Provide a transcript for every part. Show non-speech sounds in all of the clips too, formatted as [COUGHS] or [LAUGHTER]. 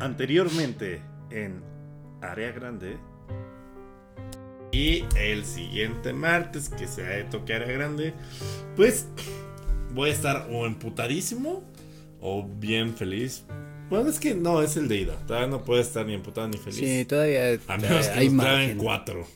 Anteriormente en Área Grande. Y el siguiente martes, que sea de toque Área Grande, pues voy a estar o emputadísimo o bien feliz. Bueno, es que no, es el de ida. Todavía no puede estar ni emputado ni feliz. Sí, todavía A menos que hay nos claven margen. cuatro.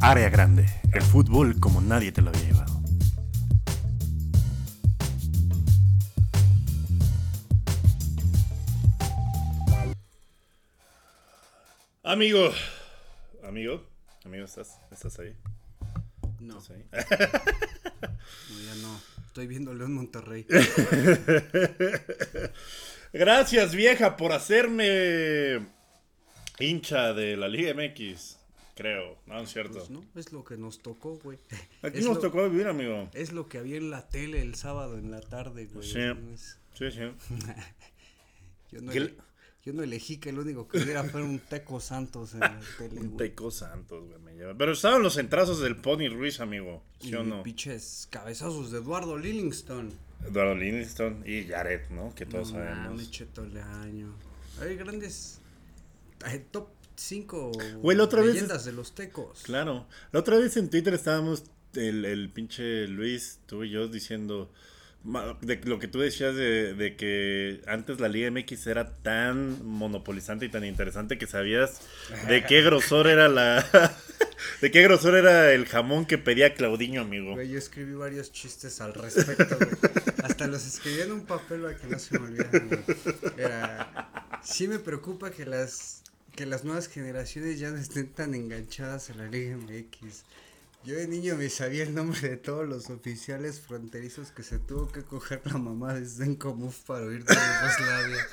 Área Grande, el fútbol como nadie te lo había llevado. Amigo, amigo, amigo, ¿estás, estás ahí? No, ¿Estás ahí? no, ya no. Estoy viendo León Monterrey. [LAUGHS] Gracias, vieja, por hacerme hincha de la Liga MX. Creo, no es cierto. Pues no, es lo que nos tocó, güey. [LAUGHS] Aquí Es nos lo- tocó vivir, amigo. Es lo que había en la tele el sábado en la tarde, güey. Sí. Es- Sí, sí. [LAUGHS] Yo no, ¿Qué ele- yo no elegí que el único que hubiera fuera un Teco Santos en la [LAUGHS] tele, Un güey. Teco Santos, güey, me lleva. Pero estaban los entrazos del Pony Ruiz, amigo. ¿Sí Y o no? pinches cabezazos de Eduardo Livingston. Eduardo Livingston y Jared, ¿no? Que todos no sabemos. mames, Cheto Leaño. Hay grandes. Hay top 5 Güey, la otra vez- leyendas de los tecos. Claro. La otra vez en Twitter estábamos el, el pinche Luis, tú y yo diciendo de lo que tú decías de, de que antes la Liga MX era tan monopolizante y tan interesante que sabías de qué [LAUGHS] grosor era la [LAUGHS] de qué grosor era el jamón que pedía Claudiño, amigo. Güey, yo escribí varios chistes al respecto, güey. Hasta los escribí en un papel para que no se me olvidaran. Era, sí me preocupa que las que las nuevas generaciones ya no estén tan enganchadas a la Liga MX. Yo de niño me sabía el nombre de todos los oficiales fronterizos que se tuvo que coger la mamá de Zdenkomov para huir de Yugoslavia.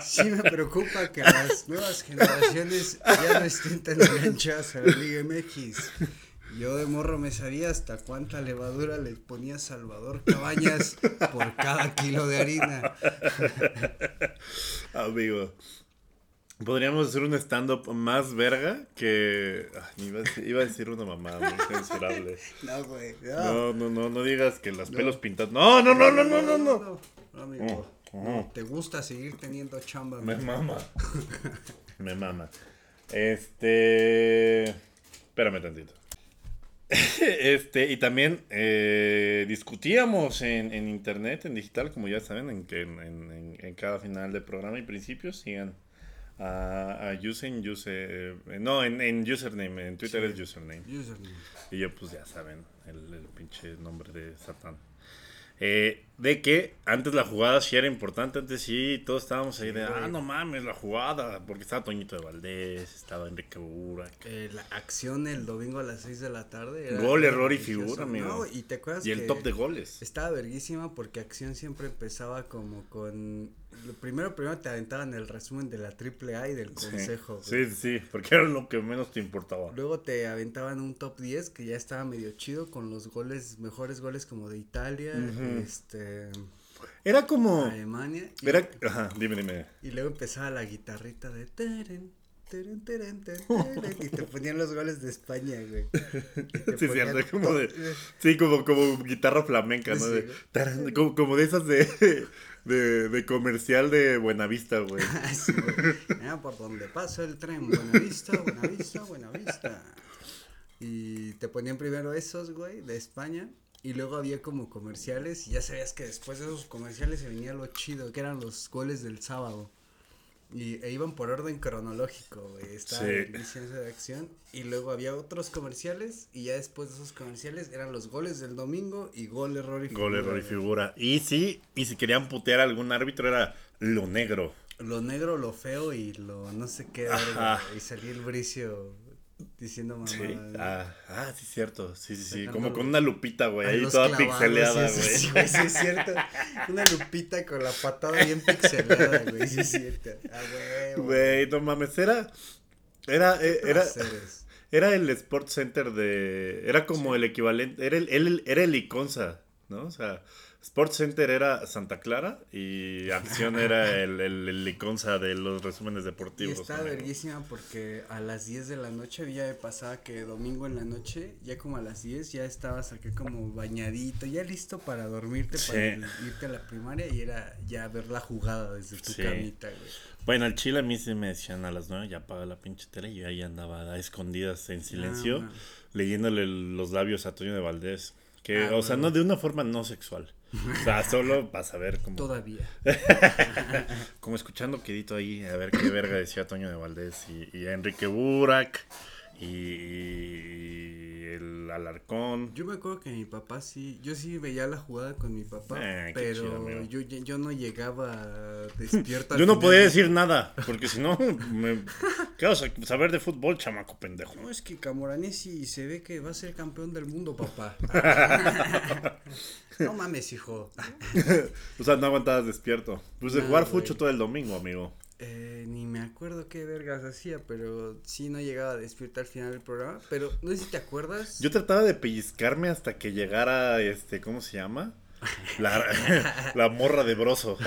Sí me preocupa que las nuevas generaciones ya no estén tan enganchadas a la Liga MX. Yo de morro me sabía hasta cuánta levadura le ponía Salvador Cabañas por cada kilo de harina. Amigo. Podríamos hacer un stand-up más verga que. Ay, iba, a decir, iba a decir una mamada muy censurable. [LAUGHS] No, güey. No, No. no, no, no digas que los pelos pintados. No, no, no, no, no, no, no. No, amigo. No, ¿Te gusta seguir teniendo chamba? Me amigo? mama. [LAUGHS] Me mama. Este. Espérame tantito. [LAUGHS] Este, y también eh, discutíamos en, en internet, en digital, como ya saben, en, que en, en- en cada final de programa y principios sigan a, a Usen, use, eh, no, en, en username, en Twitter es username. Username. Y yo, pues ya saben, el, el pinche nombre de Satán. Eh, de que antes la jugada sí era importante, antes sí, todos estábamos ahí de, ah, no mames, la jugada, porque estaba Toñito de Valdés, estaba Enrique Burak. Eh, la acción el domingo a las 6 de la tarde. era- Gol, error y figura, amigo. No, y te acuerdas Y el que top de goles. Estaba verguísima porque acción siempre empezaba como con. Lo primero, primero te aventaban el resumen de la triple A y del Sí. consejo. güey. Sí, sí, sí, porque era lo que menos te importaba. Luego te aventaban un top 10 que ya estaba medio chido con los goles, mejores goles como de Italia, este, Era como... Alemania. Y, Era... Ajá, dime, dime. y luego empezaba la guitarrita de teren, teren, teren, y te [LAUGHS] ponían los goles de España, güey. Sí, cierto, como de... Sí, como, como guitarra flamenca, ¿no? Sí, De- taran, como, como de esas de, de, de comercial de Buenavista, güey. [LAUGHS] Ah, sí, por donde pasa el tren, Buenavista, Buenavista, Buenavista. Y te ponían primero esos, güey, de España. Y luego había como comerciales. Y ya sabías que después de esos comerciales se venía lo chido, que eran los goles del sábado. Y e iban por orden cronológico, güey. Estaba Sí. inicio de acción. Y luego había otros comerciales. Y ya después de esos comerciales eran los goles del domingo y gol, error y Gol, error y güey. figura. Y sí, y si querían putear a algún árbitro era lo negro. Lo negro, lo feo y lo no sé qué. Y salía el bricio diciendo mamá. Sí. Ah, ah, sí, cierto. Sí, sí, sí. Como con una lupita, güey. Ahí toda clavados, pixeleada, sí, sí, güey. sí, sí, es cierto. Una lupita con la patada bien pixelada, güey. Sí, es cierto. Ah, güey. Güey, no mames, era. Era, eh, era, era el Sports Center de. Era como el equivalente. Era el, el- era el Iconza, ¿no? O sea, Sports Center era Santa Clara y Acción [LAUGHS] era el, el, el Iconza de los resúmenes Y deportivos. está amigo. verguísima porque a las 10 de la noche ya me pasaba que domingo en la noche, ya como a las 10 ya estabas acá como bañadito, ya listo para dormirte, Sí. para irte a la primaria y era ya ver la jugada desde tu Sí. camita, güey. Bueno, al Chile a mí sí me decían a las 9 ya apaga la pinche tele y yo ahí andaba a escondidas en silencio man. leyéndole los labios a Toño de Valdés. Que, Ah, o sea, no de una forma no sexual. O sea, solo para saber cómo. Todavía. [LAUGHS] Como escuchando quedito ahí, a ver qué verga decía Toño de Valdés y, y Enrique Burak y, el Alarcón. Yo me acuerdo que mi papá sí, yo sí veía la jugada con mi papá, Ah, pero chido, yo, yo no llegaba [LAUGHS] despierto. Yo no podía de- decir nada, porque si no, me... ¿qué vas a saber de fútbol, chamaco pendejo? No, es que Camoranesi se ve que va a ser campeón del mundo, papá. [LAUGHS] no mames, hijo. [LAUGHS] O sea, no aguantabas despierto. Pues de No, jugar fucho todo el domingo, amigo. Eh, ni me acuerdo qué vergas hacía, pero sí no llegaba a despiertar al final del programa. Pero no sé si te acuerdas. Yo trataba de pellizcarme hasta que llegara, este, ¿cómo se llama? La, [LAUGHS] la morra de broso. [LAUGHS]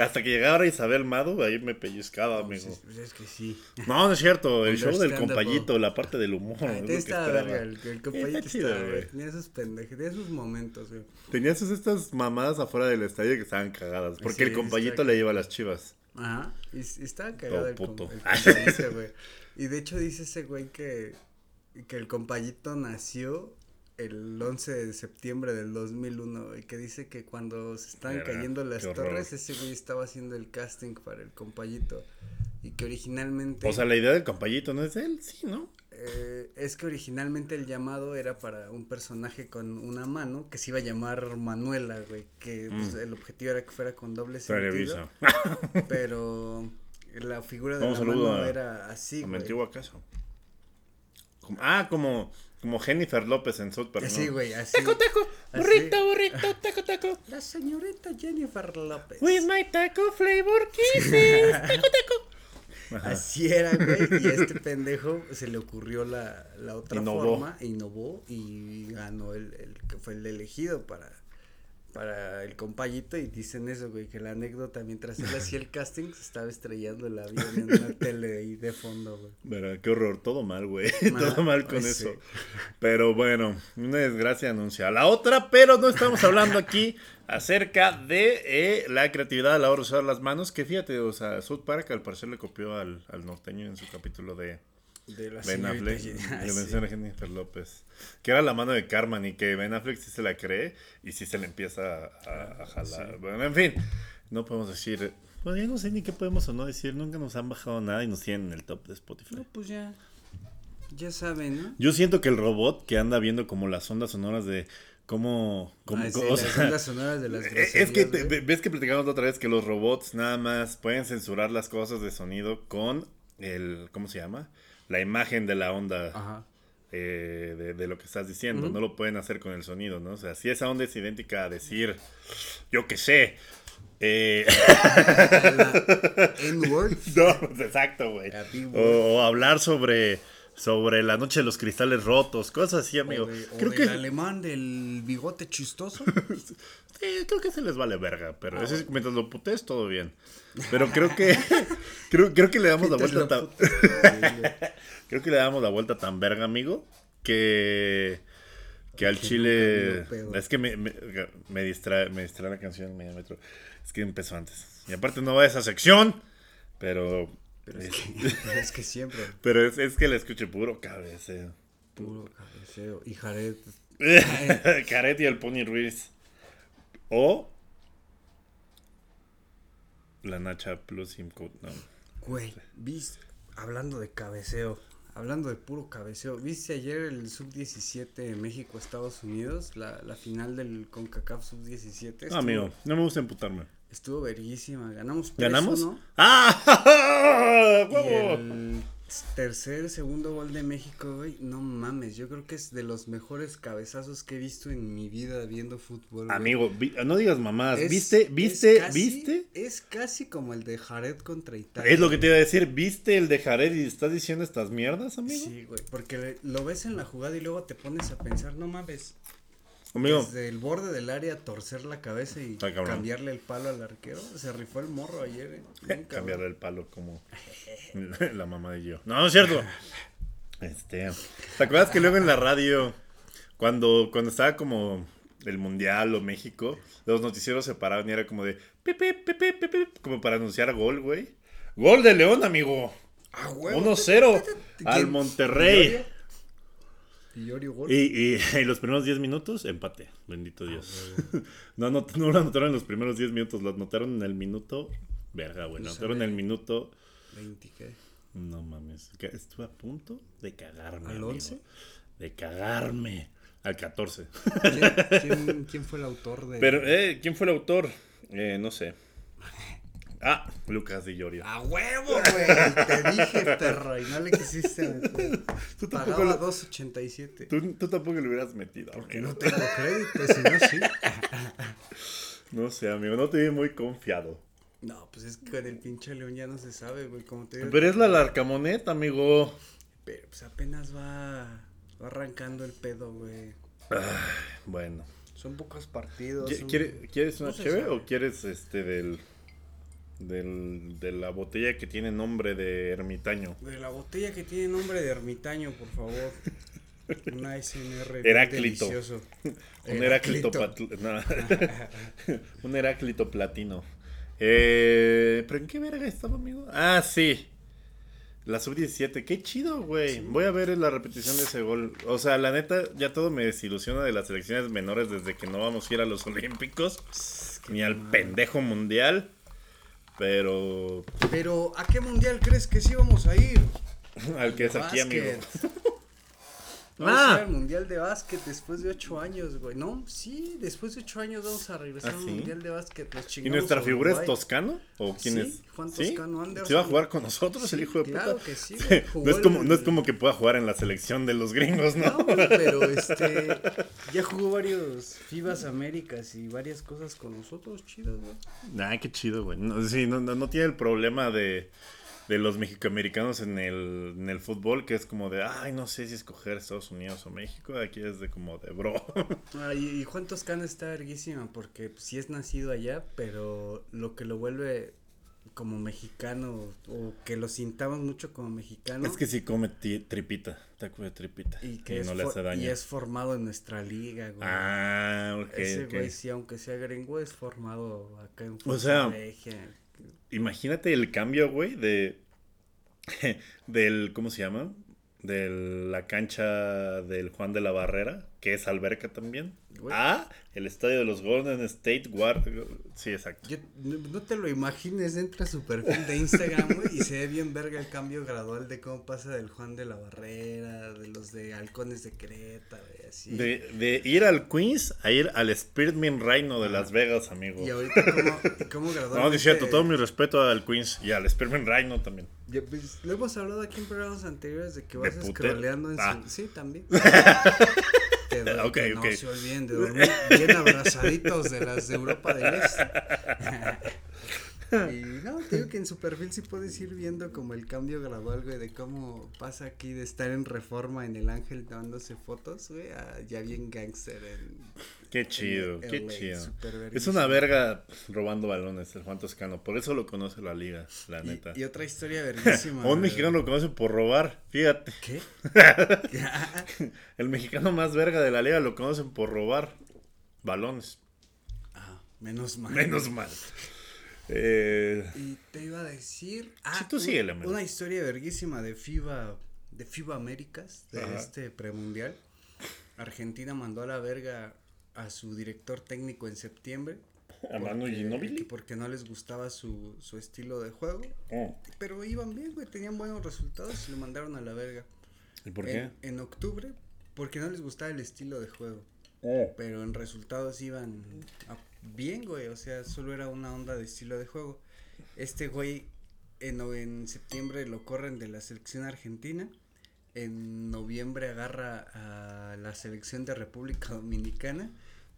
hasta que llegara Isabel Mado, ahí me pellizcaba, pues amigo. es, pues es que sí. No, no es cierto. El show del compayito, la parte del humor. Verga, el, el Está chido, güey. Tenía esos pendejos, tenía esos momentos, güey. Tenías estas mamadas afuera del estadio que estaban cagadas. Porque Sí, el compayito le lleva a las chivas. Ajá, y, y estaba cagado el, com- puto. el compayito, [LAUGHS] güey. Y de hecho dice ese güey que, que el compayito nació el 11 de septiembre del 2001, güey, que dice que cuando se estaban cayendo las torres, ese güey estaba haciendo el casting para el compayito. Y que originalmente... O sea, la idea del compayito no es de él, sí, ¿no? Eh, es que originalmente el llamado era para un personaje con una mano que se iba a llamar Manuela, güey, que pues, Mm. el objetivo era que fuera con doble sentido, [LAUGHS] pero la figura de Un la mano a- era así, güey. Como- ah, como, como Jennifer López en South Park. Güey, así. Taco, taco, Así. burrito, burrito, taco, taco. La señorita Jennifer López. With my taco flavor kisses. Taco, taco. Ajá. Así era, güey, y a este pendejo se le ocurrió la, la otra Innovó. forma, innovó y ganó el, el que fue el elegido para, para el compayito y dicen eso, güey, que la anécdota mientras él hacía el casting se estaba estrellando el avión en una [LAUGHS] tele ahí de fondo, güey. Verá, qué horror, todo mal, güey. [LAUGHS] Mal, todo mal con eso. sí. Pero bueno, una desgracia anuncia la otra, pero no estamos hablando aquí acerca de eh, la creatividad a la hora de usar las manos. Que fíjate, o sea, South Park al parecer le copió al, al norteño en su capítulo de De la Ben Affleck, Ah, [LAUGHS] sí. señora Jennifer López. Que era la mano de Carmen y que Ben Affleck sí se la cree y sí se le empieza a, a jalar. Bueno, en fin, no podemos decir. Bueno, ya no sé ni qué podemos o no decir. Nunca nos han bajado nada y nos tienen en el top de Spotify. No, pues ya, ya saben, ¿no? Yo siento que el robot que anda viendo como las ondas sonoras de cómo... cómo Ah, sí, o las sea, ondas sonoras de las [LAUGHS] es que te- ves que platicamos la otra vez que los robots nada más pueden censurar las cosas de sonido con el... ¿Cómo se llama? La imagen de la onda Ajá. eh, de, de lo que estás diciendo. No lo pueden hacer con el sonido, ¿no? O sea, si esa onda es idéntica a decir, yo qué sé. eh, [LAUGHS] [LAUGHS] N-word. no, pues, exacto, güey. O hablar sobre, sobre la noche de los cristales rotos, cosas así, amigo. O, de- o creo del que alemán del bigote chistoso. [LAUGHS] sí, creo que se les vale verga, pero ese es- mientras lo putes todo bien. Pero creo que [LAUGHS] creo, creo que le damos la vuelta tan, [LAUGHS] creo que le damos la vuelta tan verga, amigo, que que al Que chile es que me, me, me distrae me distrae la canción medio metro. Es que empezó antes. Y aparte no va a esa sección, pero Pero es que, pero [LAUGHS] es que siempre. pero es, es que le escuché puro cabeceo. Puro cabeceo. Y Jared. [LAUGHS] Caret y el Pony Ruiz. O la Nacha Plus Simcoat. No. Güey, ¿viste? Hablando de cabeceo. Hablando de puro cabeceo. ¿Viste ayer el Sub-17 México-Estados Unidos? La, la final del CONCACAF Sub-17. No, Estuvo- amigo, no me gusta emputarme. Estuvo verguísima. Ganamos 3 ¿Ganamos? ¿no? ¡Ah! [LAUGHS] ¡Huevo! el tercer, segundo gol de México, güey, no mames, yo creo que es de los mejores cabezazos que he visto en mi vida viendo fútbol. güey. Amigo, vi- no digas. Es- ¿Viste? es ¿Viste? casi- ¿Viste? Es casi como el de Jared contra Italia. Es lo que te iba a decir. ¿Viste el de Jared y estás diciendo estas mierdas, amigo? Sí, güey, porque lo ves en la jugada y luego te pones a pensar, no mames, Amigo, desde el borde del área torcer la cabeza y cambiarle el palo al arquero, se rifó el morro ayer, eh. [LAUGHS] Cambiarle el palo como [LAUGHS] la mamá de yo. No, no es cierto. [LAUGHS] Este, ¿te acuerdas que luego en la radio, cuando, cuando estaba como el Mundial o México, los noticieros se paraban y era como de pi, pi, pi, pi, pi, pi, como para anunciar gol, güey? Gol de León, amigo. Ah, huevo. 1-0 al ¿Quién? Monterrey. Y, y, [LAUGHS] y los primeros 10 minutos, empate. Bendito Dios. [LAUGHS] no, no, no lo anotaron en los primeros 10 minutos, lo anotaron en el minuto. Verga, güey. Lo No anotaron en el minuto. 20, ¿qué? No mames. Estuve a punto de cagarme. ¿Al amigo. 11? De cagarme. Al 14. ¿Quién, [LAUGHS] quién, quién fue el autor de...? Pero, eh, ¿quién fue el autor? Eh, no sé. Ah, Lucas Di Llorio. ¡A huevo, güey! Te dije, perro, y no le quisiste meter. Tú tampoco Pagaba lo- 2.87. Tú, tú tampoco le hubieras metido. Porque amigo. no tengo crédito, si no, sí. [LAUGHS] No sé, amigo. No te vi muy confiado. No, pues es que con el pinche León ya no se sabe, güey, como te digo. Pero es la larcamoneta, amigo. Pero pues apenas va, va arrancando el pedo, güey. Bueno. Son pocos partidos. ¿Qui- son- quiere- ¿Quieres una No sabe. o quieres este del, del de la botella que tiene nombre de ermitaño? De la botella que tiene nombre de ermitaño, por favor. [LAUGHS] Una SMR bien Heráclito. delicioso. Un Heráclito, no. [LAUGHS] un Heráclito platino. Eh, ¿Pero en qué verga estaba, amigo? Ah, sí. La sub-17. Qué chido, güey. Voy a ver la repetición de ese gol. O sea, la neta, ya todo me desilusiona de las selecciones menores desde que no vamos a ir a los Olímpicos. Ni al pendejo mundial. Pero Pero, ¿a qué mundial crees que sí vamos a ir? [LAUGHS] al que es aquí, amigo. Básquet. Vamos Ah. a ir al mundial de básquet después de ocho años, güey. No, sí, después de ocho años vamos a regresar ¿Ah, al mundial de básquet. Los ¿Y nuestra figura es. Toscano? ¿O quién Sí, es? Juan ¿Sí? Toscano Anderson. ¿Sí va a jugar con nosotros el hijo de claro puta? que sí, [LAUGHS] güey, no, es como, el- no es como que pueda jugar en la selección de los gringos, ¿no? No, güey, pero [LAUGHS] este. Ya jugó varios FIBAs Américas y varias cosas con nosotros, chidas, güey. Nah, qué chido, güey. No, sí, no, no, no tiene el problema de, de los mexicoamericanos en el, en el fútbol, que es como de, ay, no sé si escoger Estados Unidos o México. Aquí es de como de, bro. [LAUGHS] Ah, y, y Juan Toscano está verguísima porque pues, sí es nacido allá, pero lo que lo vuelve como mexicano o que lo sintamos mucho como mexicano es que sí come tripita, taco de tripita. y Y, que es, no le hace daño. y es formado en nuestra liga, güey. Ah, ok, Ese ok. güey sí, aunque sea gringo, es formado acá en O sea. Imagínate el cambio, güey, de. [LAUGHS] del. ¿Cómo se llama? De la cancha del Juan de la Barrera, que es alberca también. Güey. A el estadio de los Golden State War. Sí, exacto. Yo- no, no te lo imagines, entra a su perfil de Instagram, güey, y se ve bien verga el cambio gradual de cómo pasa del Juan de la Barrera, de los de Halcones de Creta, güey, así. De, de ir al Queens a ir al Spearmint Rhino de Las Vegas, amigo. Y ahorita cómo, cómo gradualmente... No, es cierto, todo mi respeto al Queens y al Spearmint Rhino también. Ya, pues, lo hemos hablado aquí en programas anteriores de que vas putero? scrolleando en Ah. su... Sí, también. [LAUGHS] Que, do- Ok, que ok. no se olviden de dormir bien abrazaditos de las de Europa del Este. [LAUGHS] Y no, te digo que en su perfil sí puedes ir viendo como el cambio gradual, güey, de cómo pasa aquí de estar en reforma en el ángel dándose fotos, güey, a ya bien gangster en... Qué chido, en qué LA, chido. Es una verga robando balones, el Juan Toscano. Por eso lo conoce la liga, la neta. Y, otra historia [LAUGHS] verguísima. Un mexicano lo conoce por robar, fíjate. ¿Qué? [LAUGHS] El mexicano más verga de la liga lo conocen por robar balones. ah, menos mal. Menos mal. Eh, Y te iba a decir. Ah, Sí, tú un- síguele, amigo. Una historia verguísima de FIBA. De FIBA Américas. De Ajá. este premundial. Argentina mandó a la verga a su director técnico en septiembre. ¿A Manu porque- Ginóbili? Porque no les gustaba su, su estilo de juego. oh, Pero iban bien, güey. Tenían buenos resultados y lo mandaron a la verga. ¿Y por qué? En, en octubre. Porque no les gustaba el estilo de juego. Oh, Pero en resultados iban a- bien, güey. O sea, solo era una onda de estilo de juego. Este güey en, en septiembre lo corren de la selección argentina. En noviembre agarra a la selección de República Dominicana.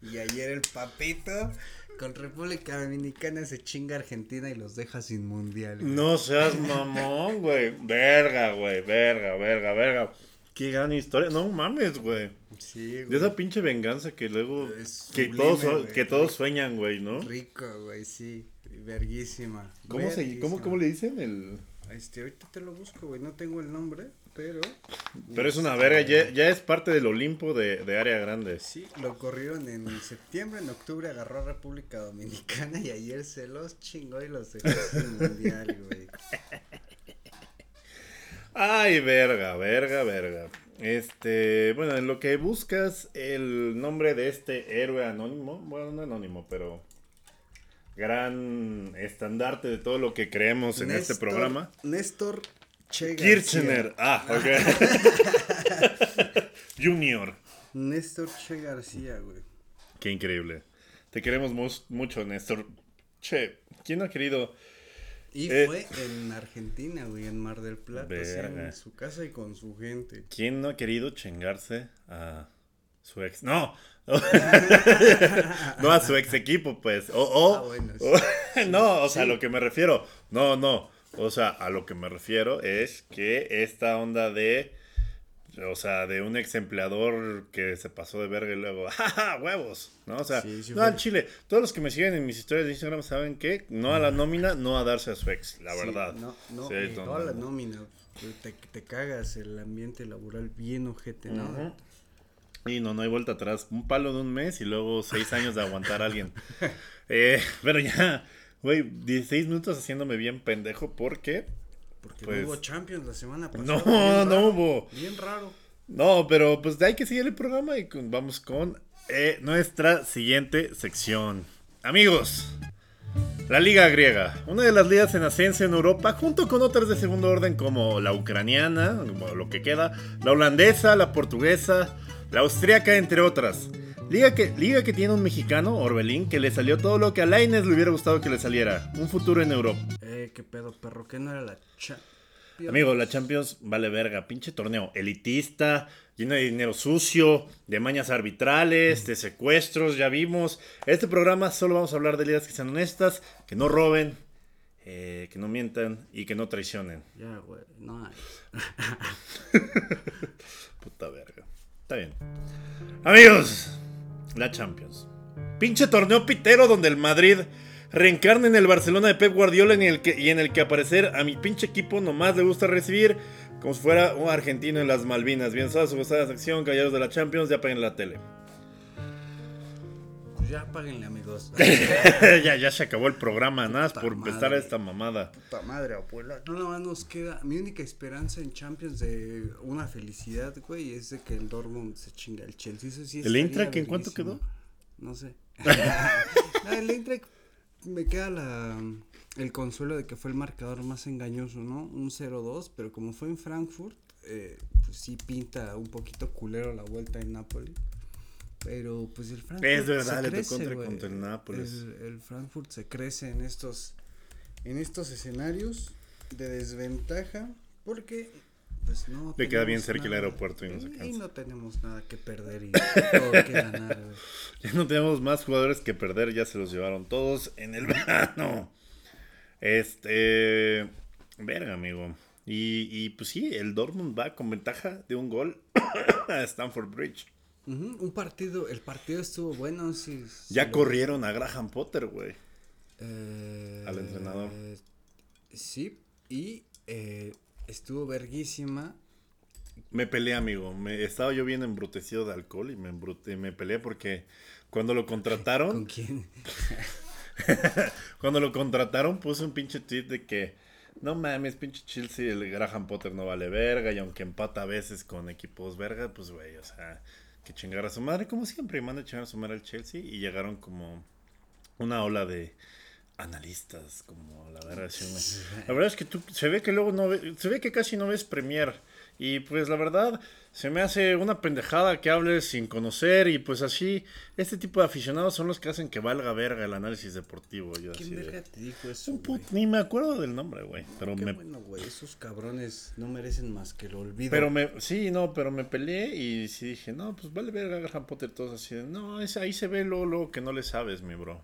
Y ayer el papito con República Dominicana se chinga Argentina y los deja sin mundial. No seas mamón, güey. Verga, güey. Verga, verga, verga. Qué gran historia. No mames, güey. Sí, De güey. esa pinche venganza que luego. Es Que sublime, todos, güey. que todos sueñan, güey, ¿no? Rico, güey, sí. Verguísima. ¿Cómo, se, cómo, ¿Cómo le dicen? El... Este, ahorita te lo busco, güey. No tengo el nombre, pero. Pero es una verga. Ya, ya es parte del Olimpo de, de área grande. Sí, lo corrieron en septiembre, en octubre agarró a República Dominicana y ayer se los chingó y los dejó sin mundial, güey. Ay, verga, verga, verga. Este, bueno, en lo que buscas el nombre de este héroe anónimo, bueno, no anónimo, pero gran estandarte de todo lo que creemos en este programa. Néstor Che Kirchner. García. Ah, [LAUGHS] ok. [LAUGHS] Junior. Néstor Che García, güey. Qué increíble. Te queremos mucho, Néstor. Che, ¿quién ha querido? Y Eh. fue en Argentina, güey, en Mar del Plata, o sea, en su casa y con su gente. ¿Quién no ha querido chingarse a su ex? No. [LAUGHS] no a su ex equipo, pues. O, o- Ah, bueno, sí. [LAUGHS] o- no, o sea, a lo que me refiero. No, no. O sea, a lo que me refiero es que esta onda de. O sea, de un ex empleador que se pasó de verga y luego, [LAUGHS] ¡jaja! ¡Huevos! ¿No? O sea, Sí, sí no fue. al chile. Todos los que me siguen en mis historias de Instagram saben que no a la nómina, no a darse a su ex, la Sí, verdad. No, no, y no, no, la no. nómina, te, te cagas el ambiente laboral bien ojete, ¿no? Y no, no hay vuelta atrás. Un palo de un mes y luego seis años de aguantar a alguien. [LAUGHS] Eh, pero ya, güey, 16 minutos haciéndome bien pendejo porque... Porque Pues- no hubo Champions la semana pasada. [LAUGHS] No, bien no raro, hubo. Bien raro. No, pero pues hay que seguir el programa y vamos con eh, nuestra siguiente sección. Amigos, la Liga Griega, una de las ligas en ascenso en Europa, junto con otras de segundo orden como la ucraniana, o lo que queda, la holandesa, la portuguesa, la austríaca, entre otras. Liga que, liga que tiene un mexicano, Orbelín, que le salió todo lo que a Lainez le hubiera gustado que le saliera. Un futuro en Europa. Eh, qué pedo, perro, que no era la Champions. Amigo, la Champions vale verga, pinche torneo elitista, lleno de dinero sucio, de mañas arbitrales, de secuestros, ya vimos. Este programa solo vamos a hablar de ligas que sean honestas, que no roben, eh, que no mientan y que no traicionen. Ya, güey, no hay. [LAUGHS] Puta verga. Está bien. Amigos, la Champions. Pinche torneo pitero donde el Madrid reencarna en el Barcelona de Pep Guardiola en el que, y en el que aparecer a mi pinche equipo nomás le gusta recibir como si fuera un argentino en las Malvinas. Bien, toda su gustada sección, caballeros de la Champions, ya paguen la tele. Ya páguenle, amigos. [LAUGHS] ya, ya se acabó el programa, nada más por empezar madre. esta mamada. Puta madre, abuela. No nada más nos queda. Mi única esperanza en Champions de una felicidad, güey, es de que el Dortmund se chinga el Chelsea. Eso sí ¿El Eintracht en cuánto quedó? No sé. [LAUGHS] no, el Eintracht me queda la, el consuelo de que fue el marcador más engañoso, ¿no? Un 0-2, pero como fue en Frankfurt, eh, pues sí pinta un poquito culero la vuelta en Napoli. Pero pues el Frankfurt Es verdad, se le crece, tocó entre güey. contra el Nápoles. El, el Frankfurt se crece en estos en estos escenarios de desventaja porque pues no Le queda bien cerca el nada. aeropuerto y no se y cansa. no tenemos nada que perder y todo que ganar. güey. [LAUGHS] Ya no tenemos más jugadores que perder, ya se los llevaron todos en el [LAUGHS] verano. Este. Verga, amigo. Y, y pues sí, el Dortmund va con ventaja de un gol [COUGHS] a Stanford Bridge. Un partido, el partido estuvo bueno, sí. sí Ya lo- corrieron a Graham Potter, güey. eh, al entrenador. Sí, y eh, estuvo verguísima. Me peleé, amigo. Me, estaba yo bien embrutecido de alcohol y me, embrute- me peleé porque cuando lo ¿Con contrataron, quién? [LAUGHS] cuando lo contrataron puse un pinche tweet de que no mames, pinche Chelsea, el Graham Potter no vale verga y aunque empata a veces con equipos verga, pues güey, o sea, que chingar a su madre como siempre, y manda a chingar a su madre al Chelsea y llegaron como una ola de analistas, como la verdad. La verdad es que tú, se ve que luego no ve- se ve que casi no ves Premier Y pues la verdad, se me hace una pendejada que hables sin conocer y pues así, este tipo de aficionados son los que hacen que valga verga el análisis deportivo. Yo ¿Quién así de- verga te dijo eso, Un güey? put- ni me acuerdo del nombre, güey. Pero Qué me, bueno, güey, esos cabrones no merecen más que el olvido. pero me, sí, no, pero me peleé y sí dije, no, pues vale verga Graham Potter, todos así de, no, es, ahí se ve lo, lo que no le sabes, mi bro.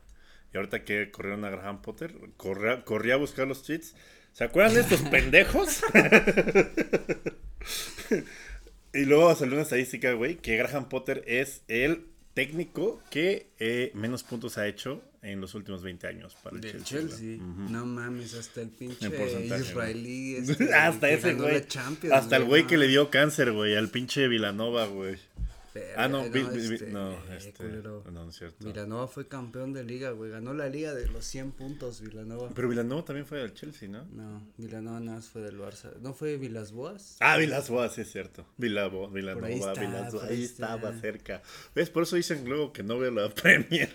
Y ahorita que corrieron a Graham Potter, corrí, corrí a buscar los tweets. ¿Se acuerdan de estos [LAUGHS] pendejos? [LAUGHS] y luego salió una estadística, güey, que Graham Potter es el técnico que eh, menos puntos ha hecho en los últimos 20 años para el Del Chelsea. güey. Chelsea. No mames, hasta el pinche israelí. [LAUGHS] este, hasta ese güey. Hasta el güey que le dio cáncer, güey, al pinche Vilanova, güey. Ah, no, vi- vi- este, no, eh, este, no, no es cierto. Villanova fue campeón de liga, güey. Ganó la liga de los 100 puntos, Villanova. Pero Vilanova también fue del Chelsea, ¿no? No, Villanova nada más fue del Barça. ¿No fue Vilas Boas? Ah, Vilasboa, sí es cierto. Vilabo, Vilanova, ahí está, ahí ahí estaba cerca. ¿Ves? Por eso dicen luego que no veo la [LAUGHS] Premier.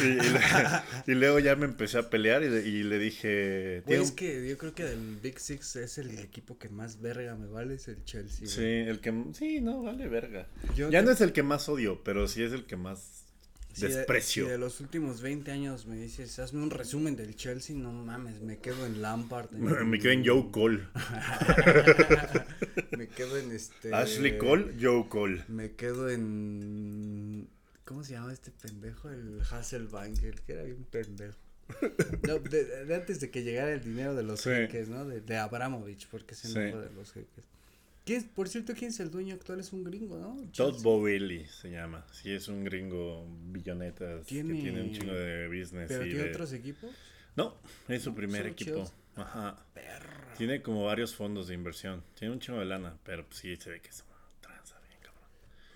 y, y y luego ya me empecé a pelear y, le- y le dije... Güey, "Tiene es que yo creo que del Big Six es el equipo que más verga me vale, es el Chelsea. güey. Sí, el que... Sí, no, vale verga. Yo ya no es el que más odio, pero sí es el que más Si de- desprecio. si de los últimos 20 años me dices, hazme un resumen del Chelsea, no mames, me quedo en Lampard. [LAUGHS] me quedo en Joe Cole. [LAUGHS] me quedo en este. Ashley Cole, Joe Cole. Me quedo en. ¿Cómo se llama este pendejo? El Hasselbank, el que era bien pendejo. No, de, de antes de que llegara el dinero de los Sí. jeques, ¿no? De, de Abramovich, porque ese Sí. de los jeques. ¿Quién, por cierto, ¿quién es el dueño actual? Es un gringo, ¿no? Todd. Boehly se llama. Sí, es un gringo billonetas Tiene- que tiene un chingo de business. ¿Pero y tiene de- otros equipos? No, es su primer equipo. Ajá. Perra. Tiene como varios fondos de inversión. Tiene un chingo de lana, pero pues sí se ve que es una tranza bien, cabrón.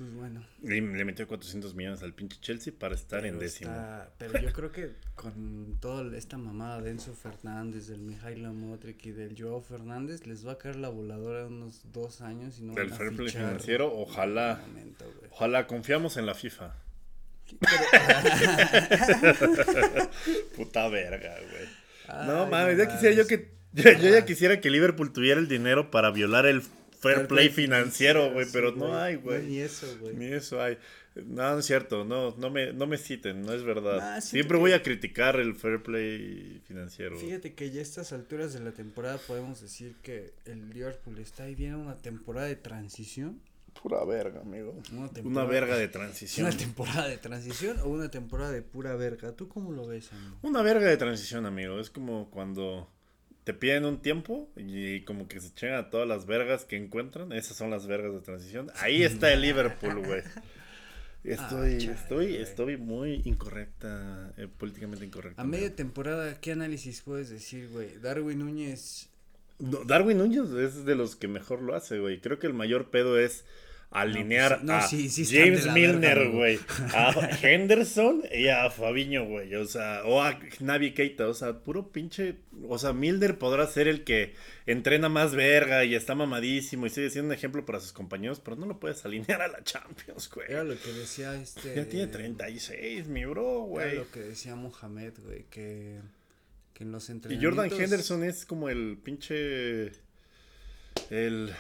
Pues bueno. Le, le metió 400 millones al pinche Chelsea para estar en décimo. está- pero yo [LAUGHS] creo que con toda esta mamada de Enzo Fernández, del Mijailo Modric y del Joao Fernández, les va a caer la voladora unos dos años y no Del van a fair play fichar financiero, ojalá. en momento. Ojalá, confiamos en la FIFA. [LAUGHS] Puta verga, güey. No mames, ya quisiera yo que. [LAUGHS] Yo, yo ya quisiera que Liverpool tuviera el dinero para violar el fair play financiero, güey, pero no hay, güey. ni eso, güey. Ni eso hay. No, no es cierto, no, no me, no me citen, no es verdad. Nah, Siempre que- voy a criticar el fair play financiero. Fíjate que ya a estas alturas de la temporada podemos decir que el Liverpool está ahí viene una temporada de transición. Pura verga, amigo. Una, Una temporada- verga de ¿Es [LAUGHS] transición. una temporada de transición o una temporada de pura verga? ¿Tú cómo lo ves, amigo? Una verga de transición, amigo. Es como cuando te piden un tiempo y como que se echan a todas las vergas que encuentran. Esas son las vergas de transición. Ahí está el Liverpool, güey. [LAUGHS] Estoy, Ah, chale, estoy, güey. estoy muy incorrecta, eh, políticamente incorrecta. A media temporada, ¿qué análisis puedes decir, güey? Darwin Núñez No, Darwin Núñez es de los que mejor lo hace, güey. Creo que el mayor pedo es alinear pues, no, a sí, sí James Milner, güey, [LAUGHS] a Henderson y a Fabiño, güey. O sea, o a Navi Keita. O sea, puro pinche. O sea, Milner podrá ser el que entrena más verga y está mamadísimo y sigue siendo un ejemplo para sus compañeros, pero no lo puedes alinear a la Champions, güey. era lo que decía este. Ya tiene 36, mi bro, Era güey. lo que decía Mohamed, güey, que, que en los Y entrenamientos. Jordan Henderson es como el pinche. El.